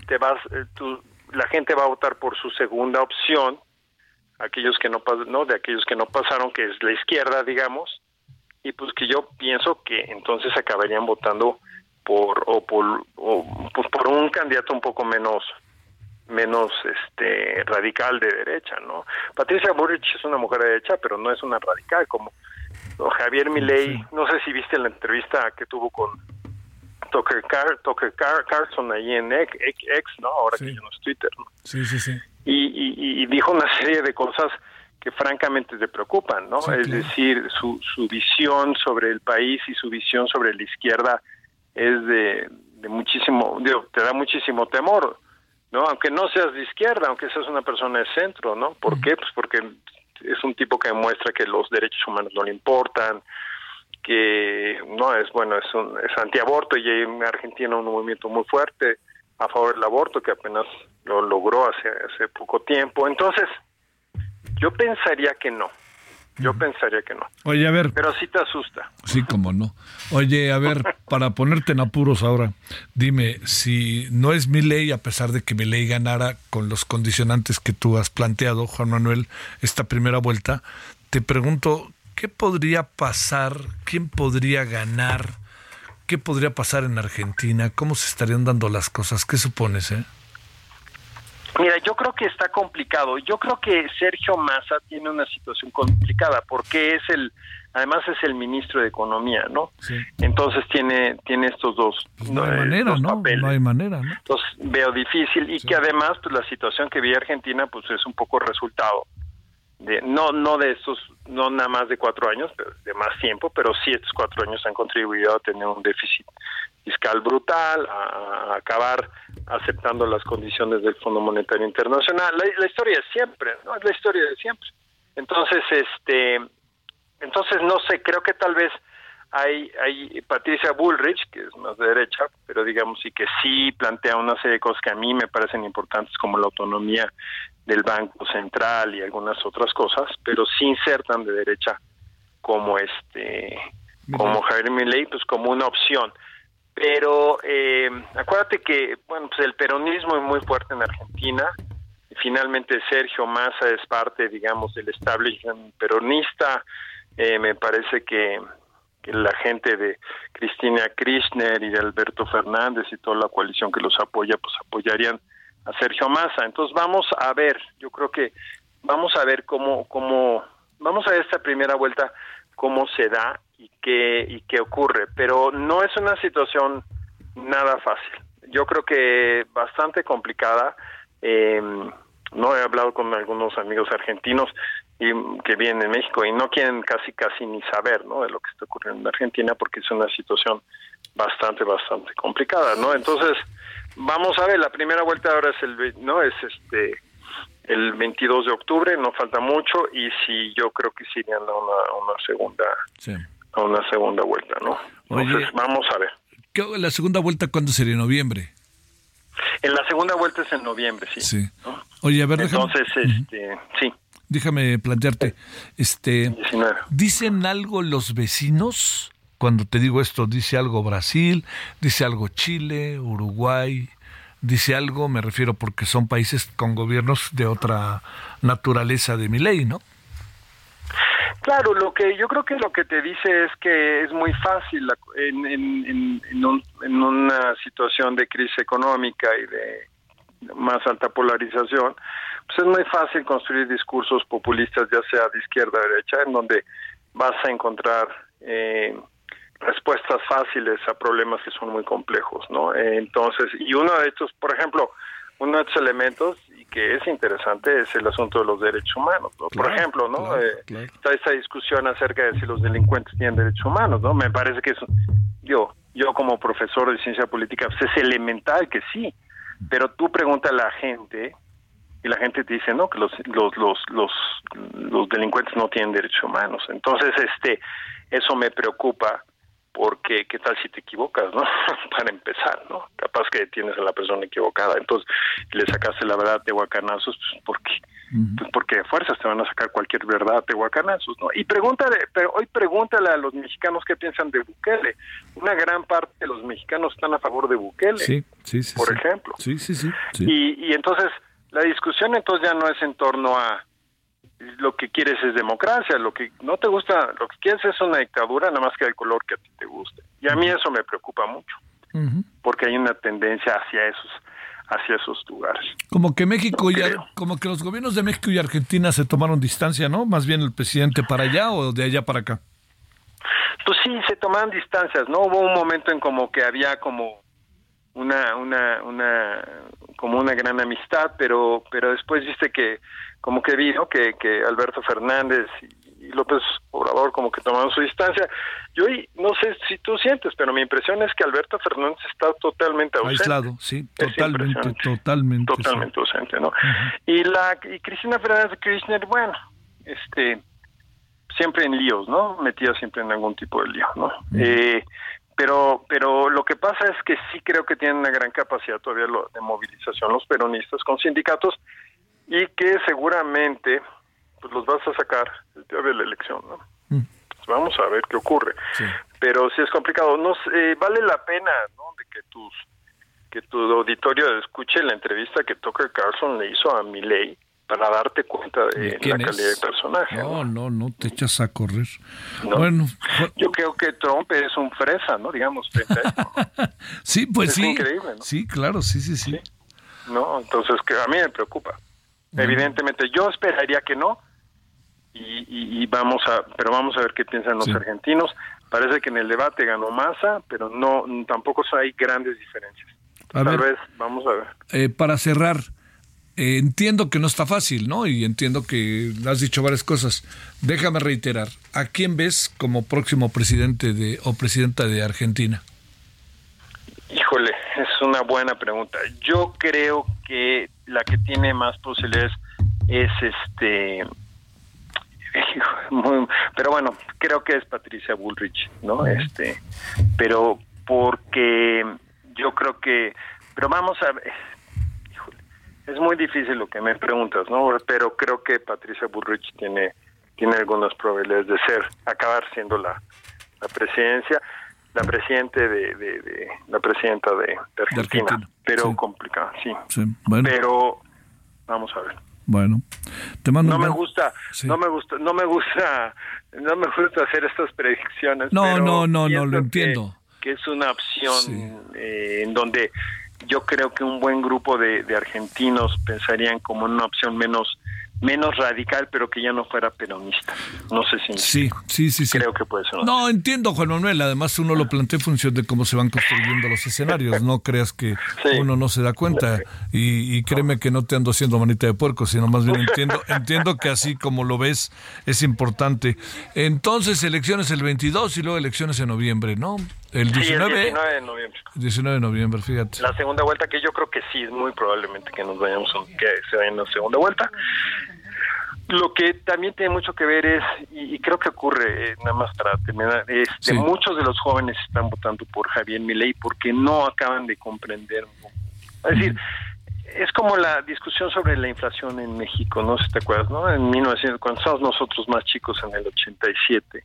te vas eh, tú- la gente va a votar por su segunda opción, aquellos que no no de aquellos que no pasaron que es la izquierda, digamos, y pues que yo pienso que entonces acabarían votando por o por o, pues por un candidato un poco menos menos este radical de derecha, ¿no? Patricia Burrich es una mujer de derecha, pero no es una radical como. Javier Milei, no sé si viste la entrevista que tuvo con Tucker, Car Tucker Car Carlson ahí en X, ¿no? Ahora que ya no es Twitter, ¿no? Sí, sí, sí. y, y- y dijo una serie de cosas que francamente te preocupan, ¿no? Sí, es claro. decir, su, su visión sobre el país y su visión sobre la izquierda es de, de muchísimo, digo, te da muchísimo temor, ¿no? Aunque no seas de izquierda, aunque seas una persona de centro, ¿no? ¿Por qué? Pues porque es un tipo que demuestra que los derechos humanos no le importan, que no es bueno, es, un, es antiaborto y hay en Argentina un movimiento muy fuerte a favor del aborto que apenas lo logró hace, hace poco tiempo. Entonces, yo pensaría que no. Yo pensaría que no. Oye, a ver, Pero sí te asusta. sí, como no. Oye, a ver, <laughs> para ponerte en apuros ahora, dime, si no es mi ley, a pesar de que mi ley ganara con los condicionantes que tú has planteado, Juan Manuel, esta primera vuelta, te pregunto, ¿qué podría pasar? ¿Quién podría ganar? ¿Qué podría pasar en Argentina? ¿Cómo se estarían dando las cosas? ¿Qué supones, eh? Mira, yo creo que está complicado. Yo creo que Sergio Massa tiene una situación complicada porque es el, además es el ministro de Economía, ¿no? Sí. Entonces tiene tiene estos dos, No hay eh, manera, dos ¿no? No hay manera, ¿no? Entonces veo difícil y que además pues la situación que vive Argentina pues es un poco resultado de no no de estos no nada más de cuatro años de más tiempo pero sí estos cuatro años han contribuido a tener un déficit fiscal brutal a, acabar aceptando las condiciones del Fondo Monetario Internacional. La, historia es siempre no es la historia de siempre. Entonces este entonces no sé creo que tal vez hay, hay Patricia Bullrich, que es más de derecha, pero digamos sí que sí plantea una serie de cosas que a mí me parecen importantes, como la autonomía del Banco Central y algunas otras cosas, pero sin ser tan de derecha como este, como Javier Milei, pues como una opción. Pero eh, acuérdate que, bueno, pues el peronismo es muy fuerte en Argentina. Y finalmente Sergio Massa es parte, digamos, del establishment peronista. Eh, me parece que, que la gente de Cristina Kirchner y de Alberto Fernández y toda la coalición que los apoya, pues apoyarían a Sergio Massa. Entonces vamos a ver, yo creo que vamos a ver cómo, cómo, vamos a ver esta primera vuelta, cómo se da y qué, y qué ocurre. Pero no es una situación nada fácil. Yo creo que bastante complicada. Eh, no he hablado con algunos amigos argentinos y que vienen en México y no quieren casi casi ni saber no de lo que está ocurriendo en Argentina porque es una situación bastante bastante complicada no entonces vamos a ver, la primera vuelta ahora es el, no, es este, el 22 de octubre, no falta mucho, y sí, yo creo que sí irían a una, una segunda, Sí. a una segunda vuelta, ¿no? Entonces, Oye. vamos a ver. ¿Qué- ¿La segunda vuelta cuándo sería? ¿En noviembre? En la segunda vuelta es en noviembre, sí. Sí. Oye, a ver, déjame, Entonces, este, sí, déjame plantearte. Este, 19. ¿Dicen algo los vecinos? Cuando te digo esto, dice algo Brasil, dice algo Chile, Uruguay, dice algo, me refiero porque son países con gobiernos de otra naturaleza de mi ley, ¿no? Claro, lo que yo creo que lo que te dice es que es muy fácil en, en, en un- en una situación de crisis económica y de más alta polarización, pues es muy fácil construir discursos populistas, ya sea de izquierda o derecha, en donde vas a encontrar eh, respuestas fáciles a problemas que son muy complejos, ¿no? Entonces, y uno de estos, por ejemplo, uno de estos elementos y que es interesante es el asunto de los derechos humanos, ¿no? por ejemplo, ¿no? claro, Eh, claro. está esta discusión acerca de si los delincuentes tienen derechos humanos, ¿no? Me parece que eso, yo, yo como profesor de ciencia política, pues es elemental que sí, pero tú pregúntale a la gente y la gente te dice, no, que los, los, los, los, los delincuentes no tienen derechos humanos. Entonces, este, eso me preocupa porque qué tal si te equivocas, ¿no? <laughs> Para empezar, ¿no? Capaz que tienes a la persona equivocada, entonces le sacaste la verdad de guacanazos, pues porque pues porque de fuerzas te van a sacar cualquier verdad de guacanazos, ¿no? Y pregúntale, pero hoy pregúntale a los mexicanos qué piensan de Bukele. Una gran parte de los mexicanos están a favor de Bukele, Sí, sí, sí. por sí. ejemplo. Sí, sí, sí. sí. Y, y entonces la discusión entonces ya no es en torno a lo que quieres es democracia, lo que no te gusta, lo que quieres es una dictadura, nada más que el color que a ti te guste. Y a mí eso me preocupa mucho, porque hay una tendencia hacia esos hacia esos lugares. Como que México y creo. como que los gobiernos de México y Argentina se tomaron distancia, ¿no? Más bien el presidente para allá o de allá para acá. Pues sí, se tomaban distancias, ¿no? Hubo un momento en como que había como una, una, una, como una gran amistad, pero, pero después viste que, como que vi, ¿no? Que, que Alberto Fernández y, y López Obrador como que tomaron su distancia. Yo no sé si tú sientes, pero mi impresión es que Alberto Fernández está totalmente ausente. Aislado, sí, totalmente, impresionante. totalmente. sí. totalmente ausente, ¿no? Y la y Cristina Fernández de Kirchner, bueno, este siempre en líos, ¿no? Metida siempre en algún tipo de lío, ¿no? Eh, pero pero lo que pasa es que sí creo que tienen una gran capacidad todavía lo- de movilización los peronistas con sindicatos y que seguramente pues los vas a sacar el día de la elección, ¿no? Pues vamos a ver qué ocurre. Pero sí es complicado. No eh, vale la pena, ¿no? De que tus que tu auditorio escuche la entrevista que Tucker Carlson le hizo a Milley para darte cuenta de la quién es? calidad de personaje. No, no, no te echas a correr. ¿no? Bueno, Yo creo que Trump es un fresa, ¿no? Digamos, frente a esto, sí, pues Es sí. increíble, ¿no? Sí, claro, sí, sí, sí. ¿no? Entonces, que a mí me preocupa. Evidentemente, yo esperaría que no, y, y- y vamos a, pero vamos a ver qué piensan los Sí. argentinos. Parece que en el debate ganó Massa, pero no, tampoco hay grandes diferencias. A Tal ver. vez, vamos a ver. Eh, para cerrar, eh, entiendo que no está fácil, ¿no? Y entiendo que has dicho varias cosas. Déjame reiterar, ¿a quién ves como próximo presidente de o presidenta de Argentina? Híjole, una buena pregunta. Yo creo que la que tiene más posibilidades es este. muy- pero bueno, creo que es Patricia Bullrich, ¿no? Este, pero porque yo creo que, pero vamos a ver, híjole, es muy difícil lo que me preguntas, ¿no? Pero creo que Patricia Bullrich tiene tiene algunas probabilidades de ser, acabar siendo la, la presidencia, la presidente de, de- de- la presidenta de, de Argentina, Argentina, pero sí. complicado, sí. Sí, bueno, Pero vamos a ver. bueno. Te mando No un me gusta, Sí. no me gusta, no me gusta, no me gusta hacer estas predicciones. No, pero no, no, no, lo que- entiendo. Que es una opción eh, en donde yo creo que un buen grupo de, de argentinos pensarían como una opción menos menos radical, pero que ya no fuera peronista. No sé si Sí, sí, sí, sí. creo que puede ser. una No, entiendo, Juan Manuel. Además, uno lo plantea en función de cómo se van construyendo los escenarios. No creas que uno no se da cuenta. Y, y créeme que no te ando haciendo manita de puerco, sino más bien entiendo, <laughs> entiendo que así como lo ves es importante. Entonces, elecciones el 22 y luego elecciones en noviembre, ¿no? El Sí, 19, el 19 de noviembre. 19 de noviembre, fíjate. La segunda vuelta, que yo creo que sí, muy probablemente que nos vayamos, a- que se vaya en la segunda vuelta. Lo que también tiene mucho que ver es, y, y creo que ocurre, eh, nada más para terminar, este, Sí. muchos de los jóvenes están votando por Javier Milei porque no acaban de comprender. Es decir, es como la discusión sobre la inflación en México, no sé si te acuerdas, ¿no? En 1900, cuando estábamos nosotros más chicos en el 87,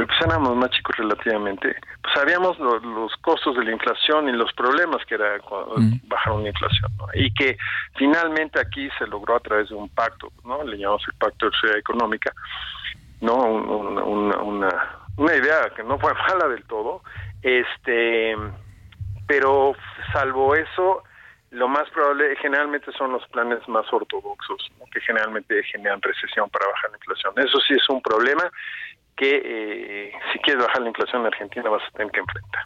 que pues éramos más chicos relativamente, pues sabíamos lo- los costos de la inflación y los problemas que era cuando bajaron la inflación, ¿no? Y que finalmente aquí se logró a través de un pacto, ¿no? Le llamamos el Pacto de Seguridad Económica, ¿no? Un- un- una, una, una idea que no fue <laughs> mala del todo, este, pero salvo eso, lo más probable generalmente son los planes más ortodoxos, ¿no? que generalmente generan recesión para bajar la inflación. Eso sí es un problema que eh, si quieres bajar la inflación en Argentina vas a tener que enfrentar.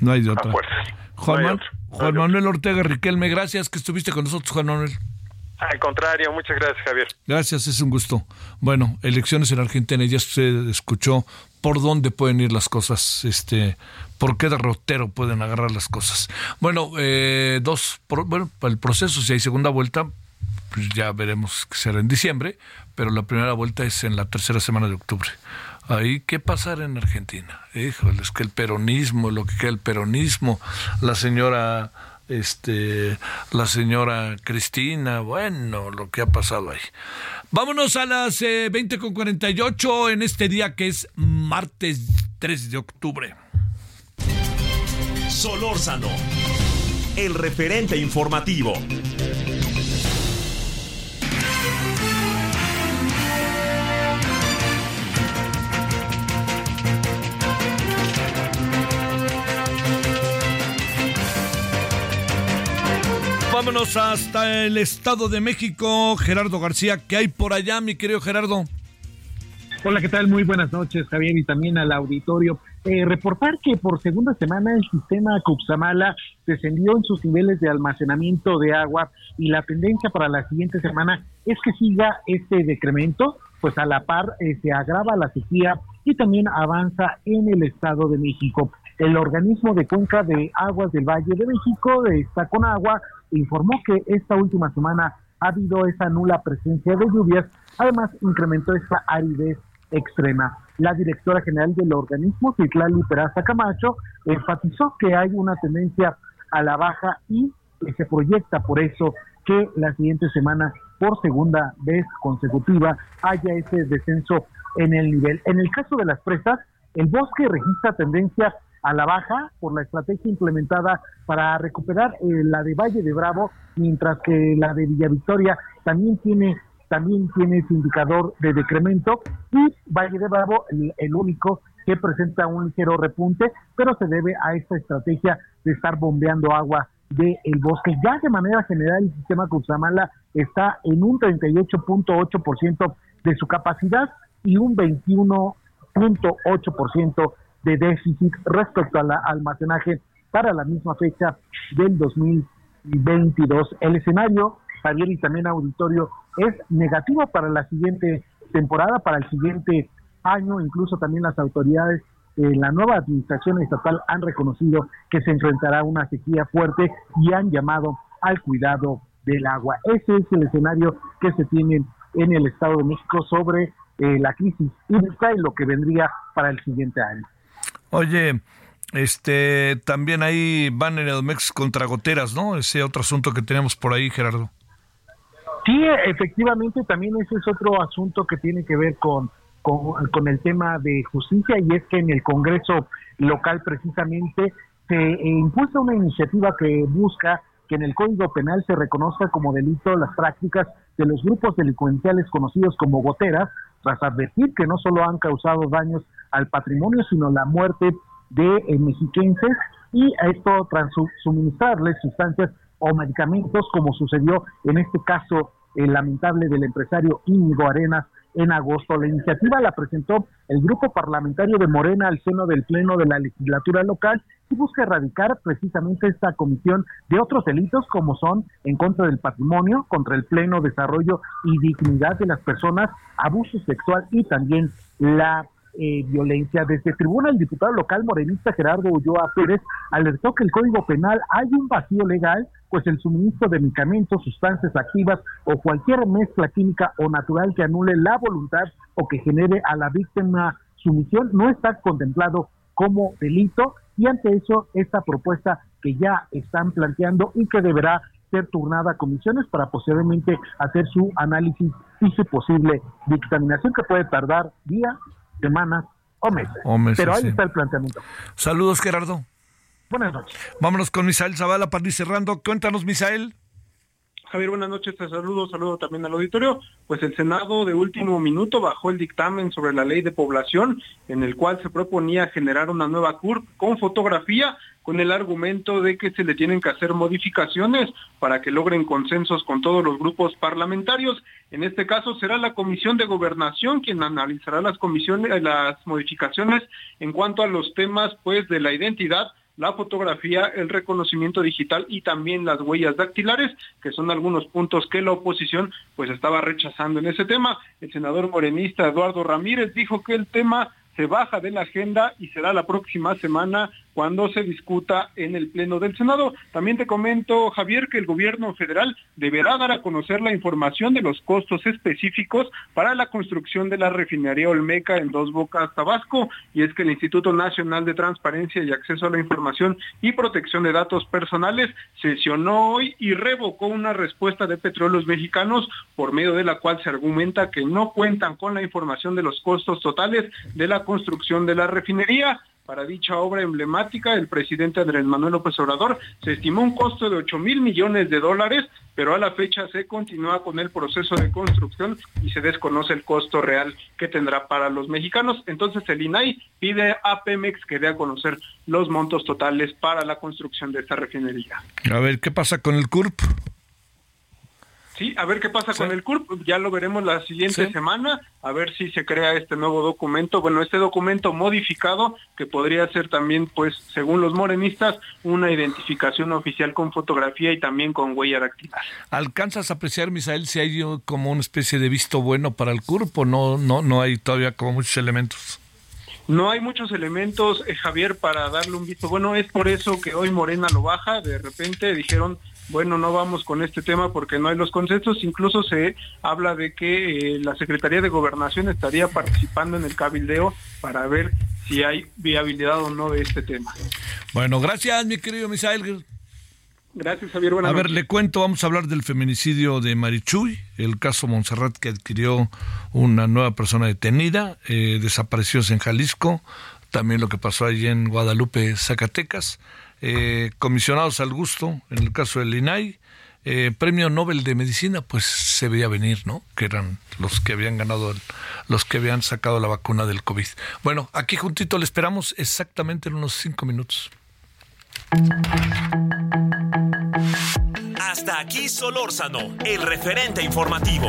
No hay de otra. Juan, No hay Man- Juan Manuel Ortega Riquelme, gracias que estuviste con nosotros, Juan Manuel. Al contrario, muchas gracias Javier. Gracias, es un gusto. Bueno, elecciones en Argentina, ya usted escuchó por dónde pueden ir las cosas, este, por qué derrotero pueden agarrar las cosas. Bueno, eh, dos, por- bueno, para el proceso, si hay segunda vuelta, pues ya veremos que será en diciembre, pero la primera vuelta es en la tercera semana de octubre. Ahí, ¿qué pasará en Argentina? Híjole, es que el peronismo, lo que queda el peronismo, la señora, este, la señora Cristina, bueno, lo que ha pasado ahí. Vámonos a las eh, 20 con 48 en este día que es martes 3 de octubre. Solórzano, el referente informativo. Vámonos hasta el Estado de México, Gerardo García, ¿qué hay por allá, mi querido Gerardo? Hola, ¿qué tal? Muy buenas noches, Javier, y también al auditorio. Eh, reportar que por segunda semana el sistema Cuxamala descendió en sus niveles de almacenamiento de agua y la tendencia para la siguiente semana es que siga este decremento, pues a la par eh, se agrava la sequía y también avanza en el Estado de México. El organismo de cuenca de aguas del Valle de México, de Agua, informó que esta última semana ha habido esa nula presencia de lluvias, además incrementó esta aridez extrema. La directora general del organismo, Citlali Peraza Camacho, enfatizó que hay una tendencia a la baja y se proyecta por eso que la siguiente semana, por segunda vez consecutiva, haya ese descenso en el nivel. En el caso de las presas, el bosque registra tendencia a la baja por la estrategia implementada para recuperar eh, la de Valle de Bravo, mientras que la de Villa Victoria también tiene también tiene ese indicador de decremento y Valle de Bravo el, único que presenta un ligero repunte, pero se debe a esta estrategia de estar bombeando agua del bosque. Ya de manera general el sistema Cutzamala está en un 38.8% de su capacidad y un 21.8% de déficit respecto al almacenaje para la misma fecha del 2022. El escenario, Javier y también auditorio, es negativo para la siguiente temporada, para el siguiente año, incluso también las autoridades eh, la nueva administración estatal han reconocido que se enfrentará a una sequía fuerte y han llamado al cuidado del agua. Ese es el escenario que se tiene en el Estado de México sobre eh, la crisis y lo que vendría para el siguiente año. Oye, este, también hay banner Edomex contra goteras, ¿no? Ese otro asunto que tenemos por ahí, Gerardo. Sí, efectivamente, también ese es otro asunto que tiene que ver con, con, con el tema de justicia y es que en el Congreso local precisamente se impulsa una iniciativa que busca que en el Código Penal se reconozca como delito las prácticas de los grupos delincuenciales conocidos como goteras, tras advertir que no solo han causado daños al patrimonio, sino la muerte de eh, mexiquenses y a esto tras su- suministrarles sustancias o medicamentos, como sucedió en este caso el lamentable del empresario Íñigo Arenas en agosto. La iniciativa la presentó el grupo parlamentario de Morena al seno del Pleno de la legislatura local y busca erradicar precisamente esta comisión de otros delitos como son en contra del patrimonio, contra el pleno desarrollo y dignidad de las personas, abuso sexual y también la eh, violencia. Desde tribuna, el diputado local morenista Gerardo Ulloa Pérez alertó que el Código Penal hay un vacío legal, pues el suministro de medicamentos, sustancias activas o cualquier mezcla química o natural que anule la voluntad o que genere a la víctima sumisión no está contemplado como delito y ante eso esta propuesta que ya están planteando y que deberá ser turnada a comisiones para posteriormente hacer su análisis y su posible dictaminación que puede tardar días, semanas o meses. O meses, Pero ahí sí. está el planteamiento. Saludos, Gerardo. Buenas noches. Vámonos con Misael Zavala para ir cerrando. Cuéntanos, Misael. Javier, buenas noches, te saludo, saludo también al auditorio. Pues el Senado de último minuto bajó el dictamen sobre la ley de población en el cual se proponía generar una nueva CURP con fotografía con el argumento de que se le tienen que hacer modificaciones para que logren consensos con todos los grupos parlamentarios. En este caso será la Comisión de Gobernación quien analizará las comisiones, las modificaciones en cuanto a los temas pues de la identidad la fotografía, el reconocimiento digital y también las huellas dactilares, que son algunos puntos que la oposición pues estaba rechazando en ese tema. El senador morenista Eduardo Ramírez dijo que el tema se baja de la agenda y será la próxima semana cuando se discuta en el Pleno del Senado. También te comento, Javier, que el gobierno federal deberá dar a conocer la información de los costos específicos para la construcción de la refinería Olmeca en Dos Bocas, Tabasco, y es que el Instituto Nacional de Transparencia y Acceso a la Información y Protección de Datos Personales sesionó hoy y revocó una respuesta de Petróleos Mexicanos por medio de la cual se argumenta que no cuentan con la información de los costos totales de la construcción de la refinería. Para dicha obra emblemática, el presidente Andrés Manuel López Obrador se estimó un costo de 8 mil millones de dólares, pero a la fecha se continúa con el proceso de construcción y se desconoce el costo real que tendrá para los mexicanos. Entonces el INAI pide a Pemex que dé a conocer los montos totales para la construcción de esta refinería. A ver, ¿qué pasa con el CURP? Sí, a ver qué pasa con el CURP, ya lo veremos la siguiente semana, a ver si se crea este nuevo documento, bueno, este documento modificado que podría ser también, pues, según los morenistas, una identificación oficial con fotografía y también con huella dactilar. ¿Alcanzas a apreciar, Misael, si hay como una especie de visto bueno para el CURP o no, no, no hay todavía como muchos elementos? No hay muchos elementos, eh, Javier, para darle un visto bueno. Es por eso que hoy Morena lo baja. De repente dijeron, bueno, no vamos con este tema porque no hay los consensos. Incluso se habla de que eh, la Secretaría de Gobernación estaría participando en el cabildeo para ver si hay viabilidad o no de este tema. Bueno, gracias, mi querido Misael. Gracias, Javier. Buenas a ver, le cuento, vamos a hablar del feminicidio de Marichuy, el caso Montserrat que adquirió una nueva persona detenida, eh, desapareció en Jalisco, también lo que pasó allí en Guadalupe, Zacatecas, eh, comisionados al gusto, en el caso del INAI, eh, premio Nobel de Medicina, pues se veía venir, ¿no? Que eran los que habían ganado, los que habían sacado la vacuna del COVID. Bueno, aquí juntito le esperamos exactamente en unos cinco minutos. Hasta aquí Solórzano, el referente informativo.